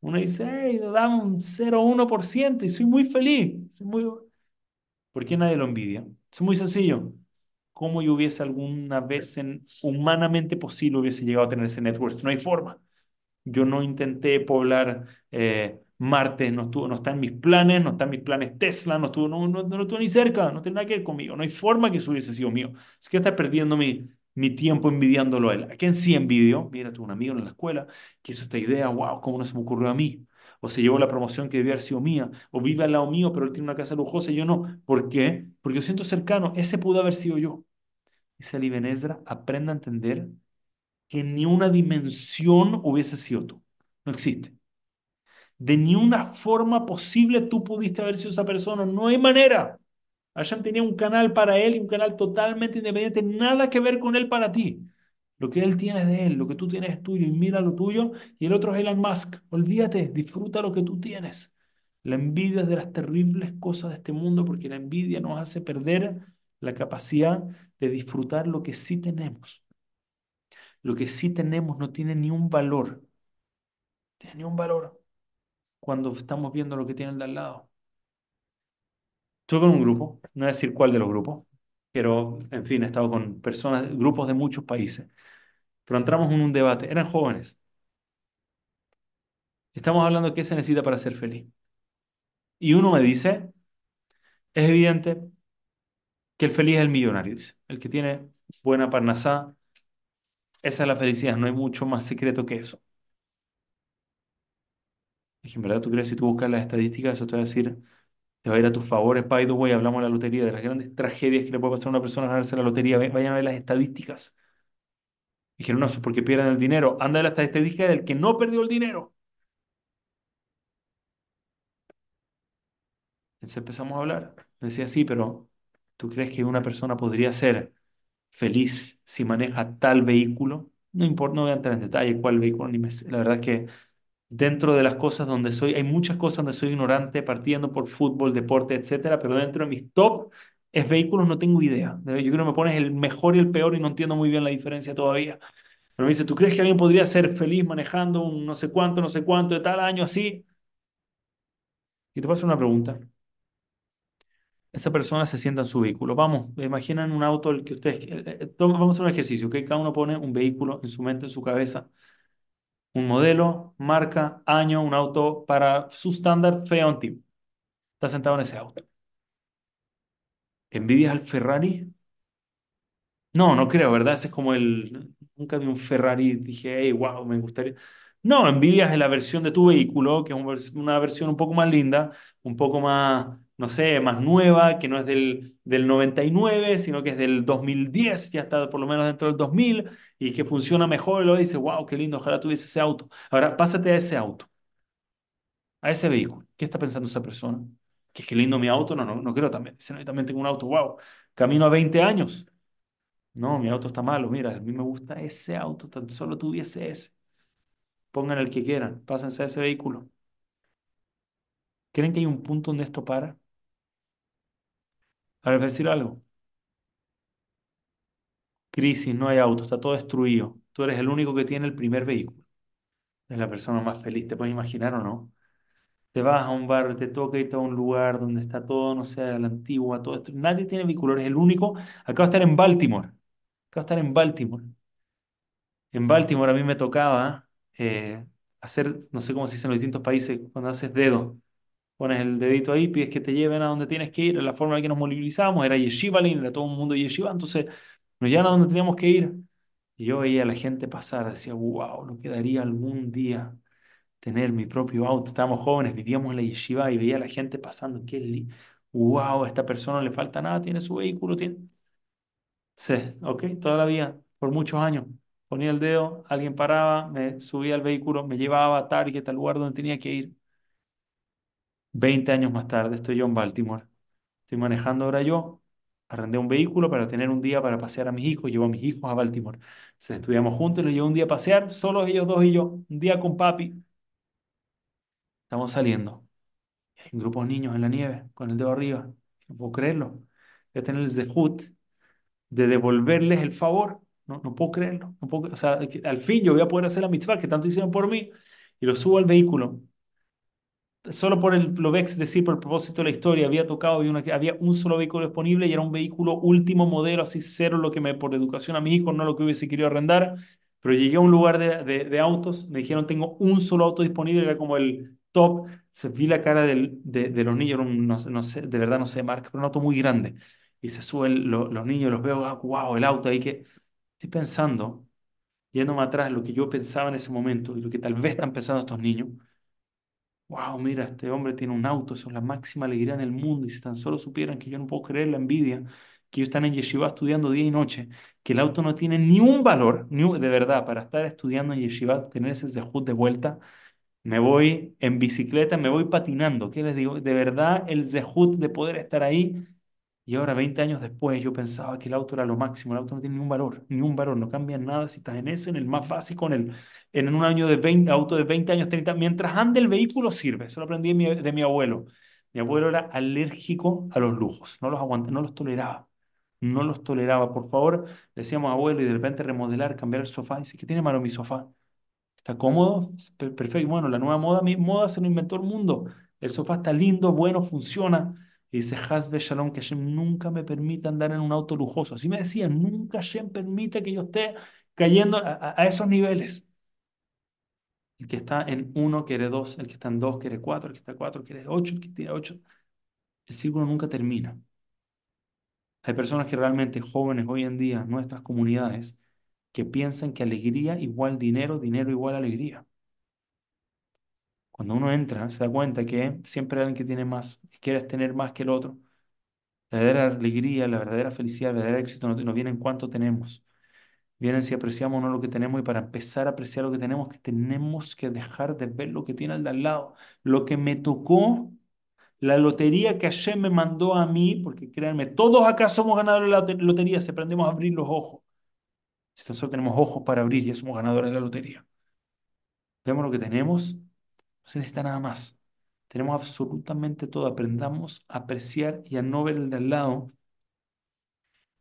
Speaker 1: Uno dice, hey, dame un cero coma uno por ciento y soy muy feliz. Soy muy... ¿Por qué nadie lo envidia? Es muy sencillo. ¿Cómo yo hubiese alguna vez en, humanamente posible hubiese llegado a tener ese network? No hay forma. Yo no intenté poblar eh, Marte, no estuvo, no está en mis planes, no está en mis planes Tesla, no estuvo, no, no, no lo estuvo ni cerca, no tiene nada que ver conmigo. No hay forma que eso hubiese sido mío. Es que está perdiendo mi, mi tiempo envidiándolo a él. ¿A quién sí envidio? Mira, tuve un amigo en la escuela que hizo esta idea, wow, ¿cómo no se me ocurrió a mí? O se llevó la promoción que debía haber sido mía, o vive al lado mío, pero él tiene una casa lujosa y yo no. ¿Por qué? Porque yo siento cercano, ese pudo haber sido yo. Dice Ben Ezra, aprenda a entender que ni una dimensión hubiese sido tú. No existe. De ni una forma posible tú pudiste haber sido esa persona. No hay manera. Hashem tenía un canal para él y un canal totalmente independiente, nada que ver con él para ti. Lo que él tiene es de él, lo que tú tienes es tuyo y mira lo tuyo. Y el otro es Elon Musk. Olvídate, disfruta lo que tú tienes. La envidia es de las terribles cosas de este mundo porque la envidia nos hace perder la capacidad de disfrutar lo que sí tenemos. Lo que sí tenemos no tiene ni un valor, tiene ni un valor cuando estamos viendo lo que tiene el de al lado. Estuve con un grupo, no voy decir cuál de los grupos, pero en fin, he estado con personas, grupos de muchos países, pero entramos en un debate, eran jóvenes, estamos hablando de qué se necesita para ser feliz. Y uno me dice, es evidente que el feliz es el millonario, dice, el que tiene buena parnasá, esa es la felicidad, no hay mucho más secreto que eso. Es en verdad tú crees, si tú buscas las estadísticas, eso te va a decir te va a ir a tus favores. By the way, hablamos de la lotería, de las grandes tragedias que le puede pasar a una persona ganarse la lotería. Vayan a ver las estadísticas. Dijeron, no, es porque pierden el dinero. Anda a las estadísticas del que no perdió el dinero. Entonces empezamos a hablar. Decía, sí, pero ¿tú crees que una persona podría ser feliz si maneja tal vehículo? No importa, no voy a entrar en detalle cuál vehículo, ni. La verdad es que dentro de las cosas donde soy, hay muchas cosas donde soy ignorante, partiendo por fútbol, deporte, etcétera, pero dentro de mis top es vehículos, no tengo idea. Yo creo que me pones el mejor y el peor y no entiendo muy bien la diferencia todavía. Pero me dice, ¿tú crees que alguien podría ser feliz manejando un no sé cuánto, no sé cuánto de tal año así? Y te paso una pregunta. Esa persona se sienta en su vehículo. Vamos, imaginan un auto el que ustedes... Vamos a hacer un ejercicio, que cada uno pone un vehículo en su mente, en su cabeza un modelo, marca, año, un auto para su estándar feo antiguo. Está sentado en ese auto. ¿Envidias al Ferrari? No, no creo, ¿verdad? Ese es como el... Nunca vi un Ferrari y dije, hey, wow, me gustaría... No, envidias en la versión de tu vehículo, que es una versión un poco más linda, un poco más, no sé, más nueva, que no es del, del 99, sino que es del 2010, ya está por lo menos dentro del 2000, y que funciona mejor, y lo dices, wow, qué lindo, ojalá tuviese ese auto. Ahora, pásate a ese auto. a ese vehículo. ¿Qué está pensando esa persona? ¿Que es que lindo mi auto? No, no, no quiero también. Dice, no, yo también tengo un auto, wow. Camino a 20 años. No, mi auto está malo. Mira, a mí me gusta ese auto, tan solo tuviese ese. Pongan el que quieran, pásense a ese vehículo. ¿Creen que hay un punto donde esto para? Para decir algo. Crisis, no hay auto, está todo destruido. Tú eres el único que tiene el primer vehículo. Es la persona más feliz, ¿te puedes imaginar o no? Te vas a un bar, te toca irte a un lugar donde está todo, no sé, a la antigua, todo esto. Nadie tiene vehículo, eres el único. Acaba de estar en Baltimore. Acabo de estar en Baltimore. En Baltimore a mí me tocaba eh, hacer, no sé cómo se dice en los distintos países, cuando haces dedo. Pones el dedito ahí, pides que te lleven a donde tienes que ir. La forma en la que nos movilizamos era Yeshiva, era todo un mundo Yeshiva. Entonces nos llevan a donde teníamos que ir. Y yo veía a la gente pasar, decía, wow, lo que daría algún día tener mi propio auto. Estábamos jóvenes, vivíamos en la yeshiva y veía a la gente pasando, qué li wow, a esta persona le falta nada, tiene su vehículo, tiene... Sí, ok, toda la vida, por muchos años. Ponía el dedo, alguien paraba, me subía al vehículo, me llevaba a Target, al lugar donde tenía que ir. Veinte años más tarde estoy yo en Baltimore. Estoy manejando ahora yo. Arrendé un vehículo para tener un día para pasear a mis hijos. Llevo a mis hijos a Baltimore. Estudiamos juntos y los llevo un día a pasear, solo ellos dos y yo. Un día con papi. Estamos saliendo. Hay un grupo de niños en la nieve, con el dedo arriba. No puedo creerlo. Voy a tener el zehut de devolverles el favor. No, no puedo creerlo. No puedo, o sea, al fin yo voy a poder hacer la mitzvah que tanto hicieron por mí. Y lo subo al vehículo solo por el, lo vex decir, por el propósito de la historia, había tocado una, había un solo vehículo disponible y era un vehículo último modelo, así cero, lo que me, por educación a mi hijo, no lo que hubiese querido arrendar. Pero llegué a un lugar de, de, autos, me dijeron, tengo un solo auto disponible, era como el top. Se vi la cara del, de, los niños, no, no, sé, de verdad no sé marca, pero un auto muy grande. Y se suben lo, los niños, los veo, wow, el auto ahí que estoy pensando, yéndome atrás, lo que yo pensaba en ese momento y lo que tal vez están pensando estos niños wow, mira, este hombre tiene un auto, eso es la máxima alegría en el mundo, y si tan solo supieran que yo no puedo creer la envidia, que ellos están en Yeshiva estudiando día y noche, que el auto no tiene ni un valor, ni de verdad, para estar estudiando en Yeshiva, tener ese zehut de vuelta, me voy en bicicleta, me voy patinando, ¿qué les digo? De verdad, el zehut de poder estar ahí y ahora, 20 años después, yo pensaba que el auto era lo máximo. El auto no tiene ni un valor, ni un valor, no cambia nada si estás en ese, en el más básico, en, el, en un año de 20, auto de 20 años, 30. Mientras ande el vehículo, sirve. Eso lo aprendí de mi, abuelo. Mi abuelo era alérgico a los lujos, no los aguantaba, no los toleraba. No los toleraba. Por favor, decíamos abuelo y de repente remodelar, cambiar el sofá. Dice, ¿qué tiene malo mi sofá? ¿Está cómodo? Perfecto. Bueno, la nueva moda, moda se lo inventó el mundo. El sofá está lindo, bueno, funciona. Y dice Hasbe Shalom que Hashem nunca me permita andar en un auto lujoso. Así me decía, nunca Hashem permite que yo esté cayendo a, esos niveles. El que está en uno quiere dos, el que está en dos quiere cuatro, el que está en cuatro quiere ocho, el que tiene ocho. El círculo nunca termina. Hay personas que realmente, jóvenes hoy en día, nuestras comunidades, que piensan que alegría igual dinero, dinero igual alegría. Cuando uno entra, se da cuenta que siempre hay alguien que tiene más, y quieres tener más que el otro. La verdadera alegría, la verdadera felicidad, el verdadero éxito no, viene en cuánto tenemos. Vienen si apreciamos no lo que tenemos y para empezar a apreciar lo que tenemos, que tenemos que dejar de ver lo que tiene al de al lado. Lo que me tocó, la lotería que ayer me mandó a mí, porque créanme, todos acá somos ganadores de la lotería si aprendemos a abrir los ojos. Si tan solo tenemos ojos para abrir, ya somos ganadores de la lotería. Vemos lo que tenemos no se necesita nada más. Tenemos absolutamente todo. Aprendamos a apreciar y a no ver el de al lado.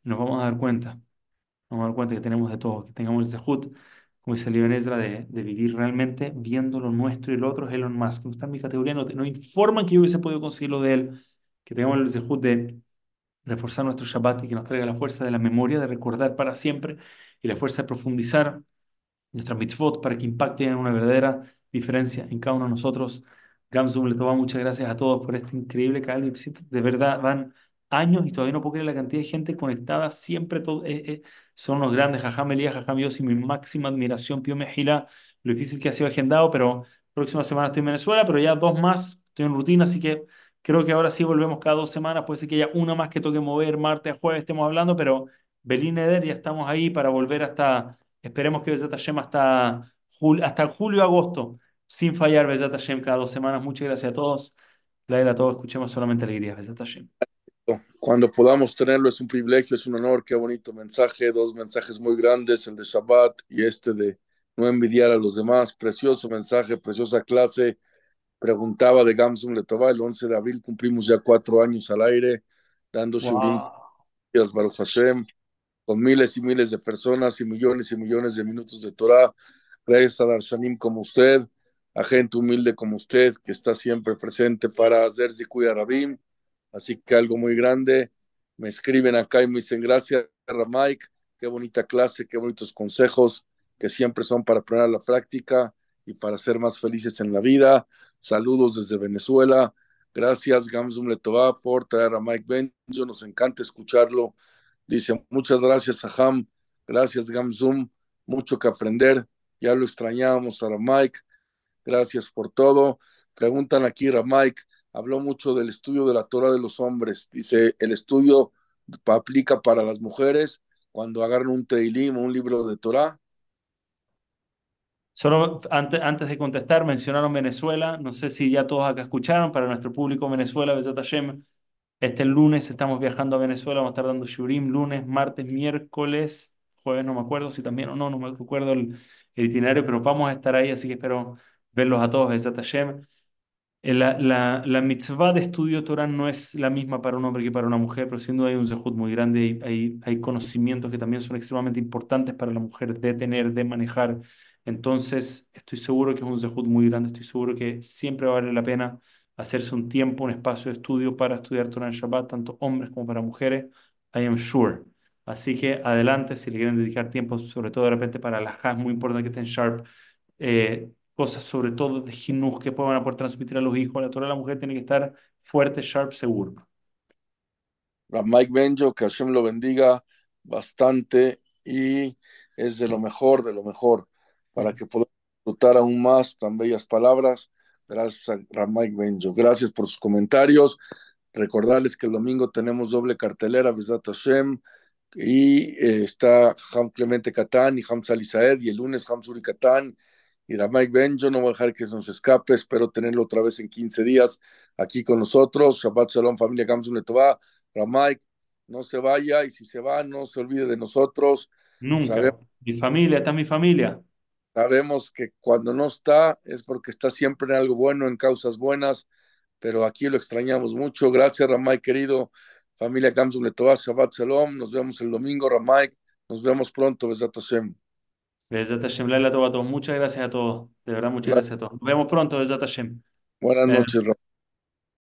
Speaker 1: Y nos vamos a dar cuenta. Nos vamos a dar cuenta que tenemos de todo. Que tengamos el zehut, como dice Liban Ezra, de, de, vivir realmente viendo lo nuestro y lo otro es Elon Musk. No está en mi categoría, no, no informan que yo hubiese podido conseguir lo de él. Que tengamos el zehut de reforzar nuestro Shabbat y que nos traiga la fuerza de la memoria, de recordar para siempre y la fuerza de profundizar nuestra mitzvot para que impacten en una verdadera diferencia en cada uno de nosotros. Gamsum le toma muchas gracias a todos por este increíble canal. De verdad, van años y todavía no puedo creer la cantidad de gente conectada. Siempre eh, eh, son los grandes. Jajam Elías, Jajam y mi máxima admiración, Pío Mejila. Lo difícil que ha sido agendado, pero próxima semana estoy en Venezuela, pero ya dos más, estoy en rutina, así que creo que ahora sí volvemos cada dos semanas. Puede ser que haya una más que toque mover, martes, jueves estemos hablando, pero Belín Eder ya estamos ahí para volver hasta, esperemos que Besat Hashem hasta, hasta julio-agosto sin fallar, Besat Hashem, cada dos semanas. Muchas gracias a todos. La a todos, escuchemos solamente alegría, Besat Hashem.
Speaker 3: Cuando podamos tenerlo es un privilegio, es un honor, qué bonito mensaje, dos mensajes muy grandes, el de Shabbat y este de no envidiar a los demás, precioso mensaje, preciosa clase. Preguntaba de Gamsum Letová, el 11 de abril cumplimos ya cuatro años al aire, dando wow. Shurim, Baruch Hashem, con miles y miles de personas y millones y millones de minutos de Torah. Gracias a Darshanim como usted, a gente humilde como usted, que está siempre presente para hacer Zikuy Arabim. Así que algo muy grande. Me escriben acá y me dicen gracias, Ramaik. Qué bonita clase, qué bonitos consejos que siempre son para poner la práctica y para ser más felices en la vida. Saludos desde Venezuela. Gracias, Gamzum Letová, por traer a Mike Benjo. Nos encanta escucharlo. Dice, muchas gracias, Aham. Gracias, Gamzum. mucho que aprender. Ya lo extrañábamos a Ramaik. Gracias por todo. Preguntan aquí, Ramaik, habló mucho del estudio de la Torah de los hombres. Dice, el estudio aplica para las mujeres cuando agarran un Teilim o un libro de Torah.
Speaker 1: Solo antes, antes de contestar, mencionaron Venezuela. No sé si ya todos acá escucharon. Para nuestro público Venezuela, Besat este lunes estamos viajando a Venezuela. Vamos a estar dando Shurim lunes, martes, miércoles, jueves, no me acuerdo si también o no, no me acuerdo el, el itinerario, pero vamos a estar ahí, así que espero verlos a todos, Besat Hashem. Eh, La, la, la mitzvah de estudio Torah no es la misma para un hombre que para una mujer, pero siendo hay un zehut muy grande, hay, hay, conocimientos que también son extremadamente importantes para la mujer de tener, de manejar. Entonces, estoy seguro que es un zehut muy grande, estoy seguro que siempre vale la pena hacerse un tiempo, un espacio de estudio para estudiar Torah en Shabbat, tanto hombres como para mujeres. I am sure. Así que adelante, si le quieren dedicar tiempo, sobre todo de repente para las es muy importante que estén sharp. Eh, cosas sobre todo de jinuj que puedan poder transmitir a los hijos. La Torah de la mujer tiene que estar fuerte, sharp, seguro.
Speaker 3: Mike Benjo, que Hashem lo bendiga bastante y es de lo mejor, de lo mejor, para que podamos disfrutar aún más tan bellas palabras. Gracias a Mike Benjo. Gracias por sus comentarios. Recordarles que el domingo tenemos doble cartelera, Besat Hashem, y eh, está Ham Clemente Catán y Ham Salisaed, y el lunes Ham Suri Catán y Mike Benjo, no voy a dejar que se nos escape, espero tenerlo otra vez en 15 días aquí con nosotros. Shabbat Shalom, familia Gamsun Letová. Mike, no se vaya y si se va, no se olvide de nosotros.
Speaker 1: Nunca. Sabemos, mi familia, está mi familia.
Speaker 3: Sabemos que cuando no está es porque está siempre en algo bueno, en causas buenas, pero aquí lo extrañamos mucho. Gracias, Ramay, querido. Familia Gamsun Letová, Shabbat Shalom. Nos vemos el domingo, Ramay. Nos vemos pronto, Besat Hashem.
Speaker 1: Besat Hashem, Laila Muchas gracias a todos. De verdad, muchas gracias, gracias a todos. Nos vemos pronto, Besat Hashem.
Speaker 3: Buenas noches, Ramay.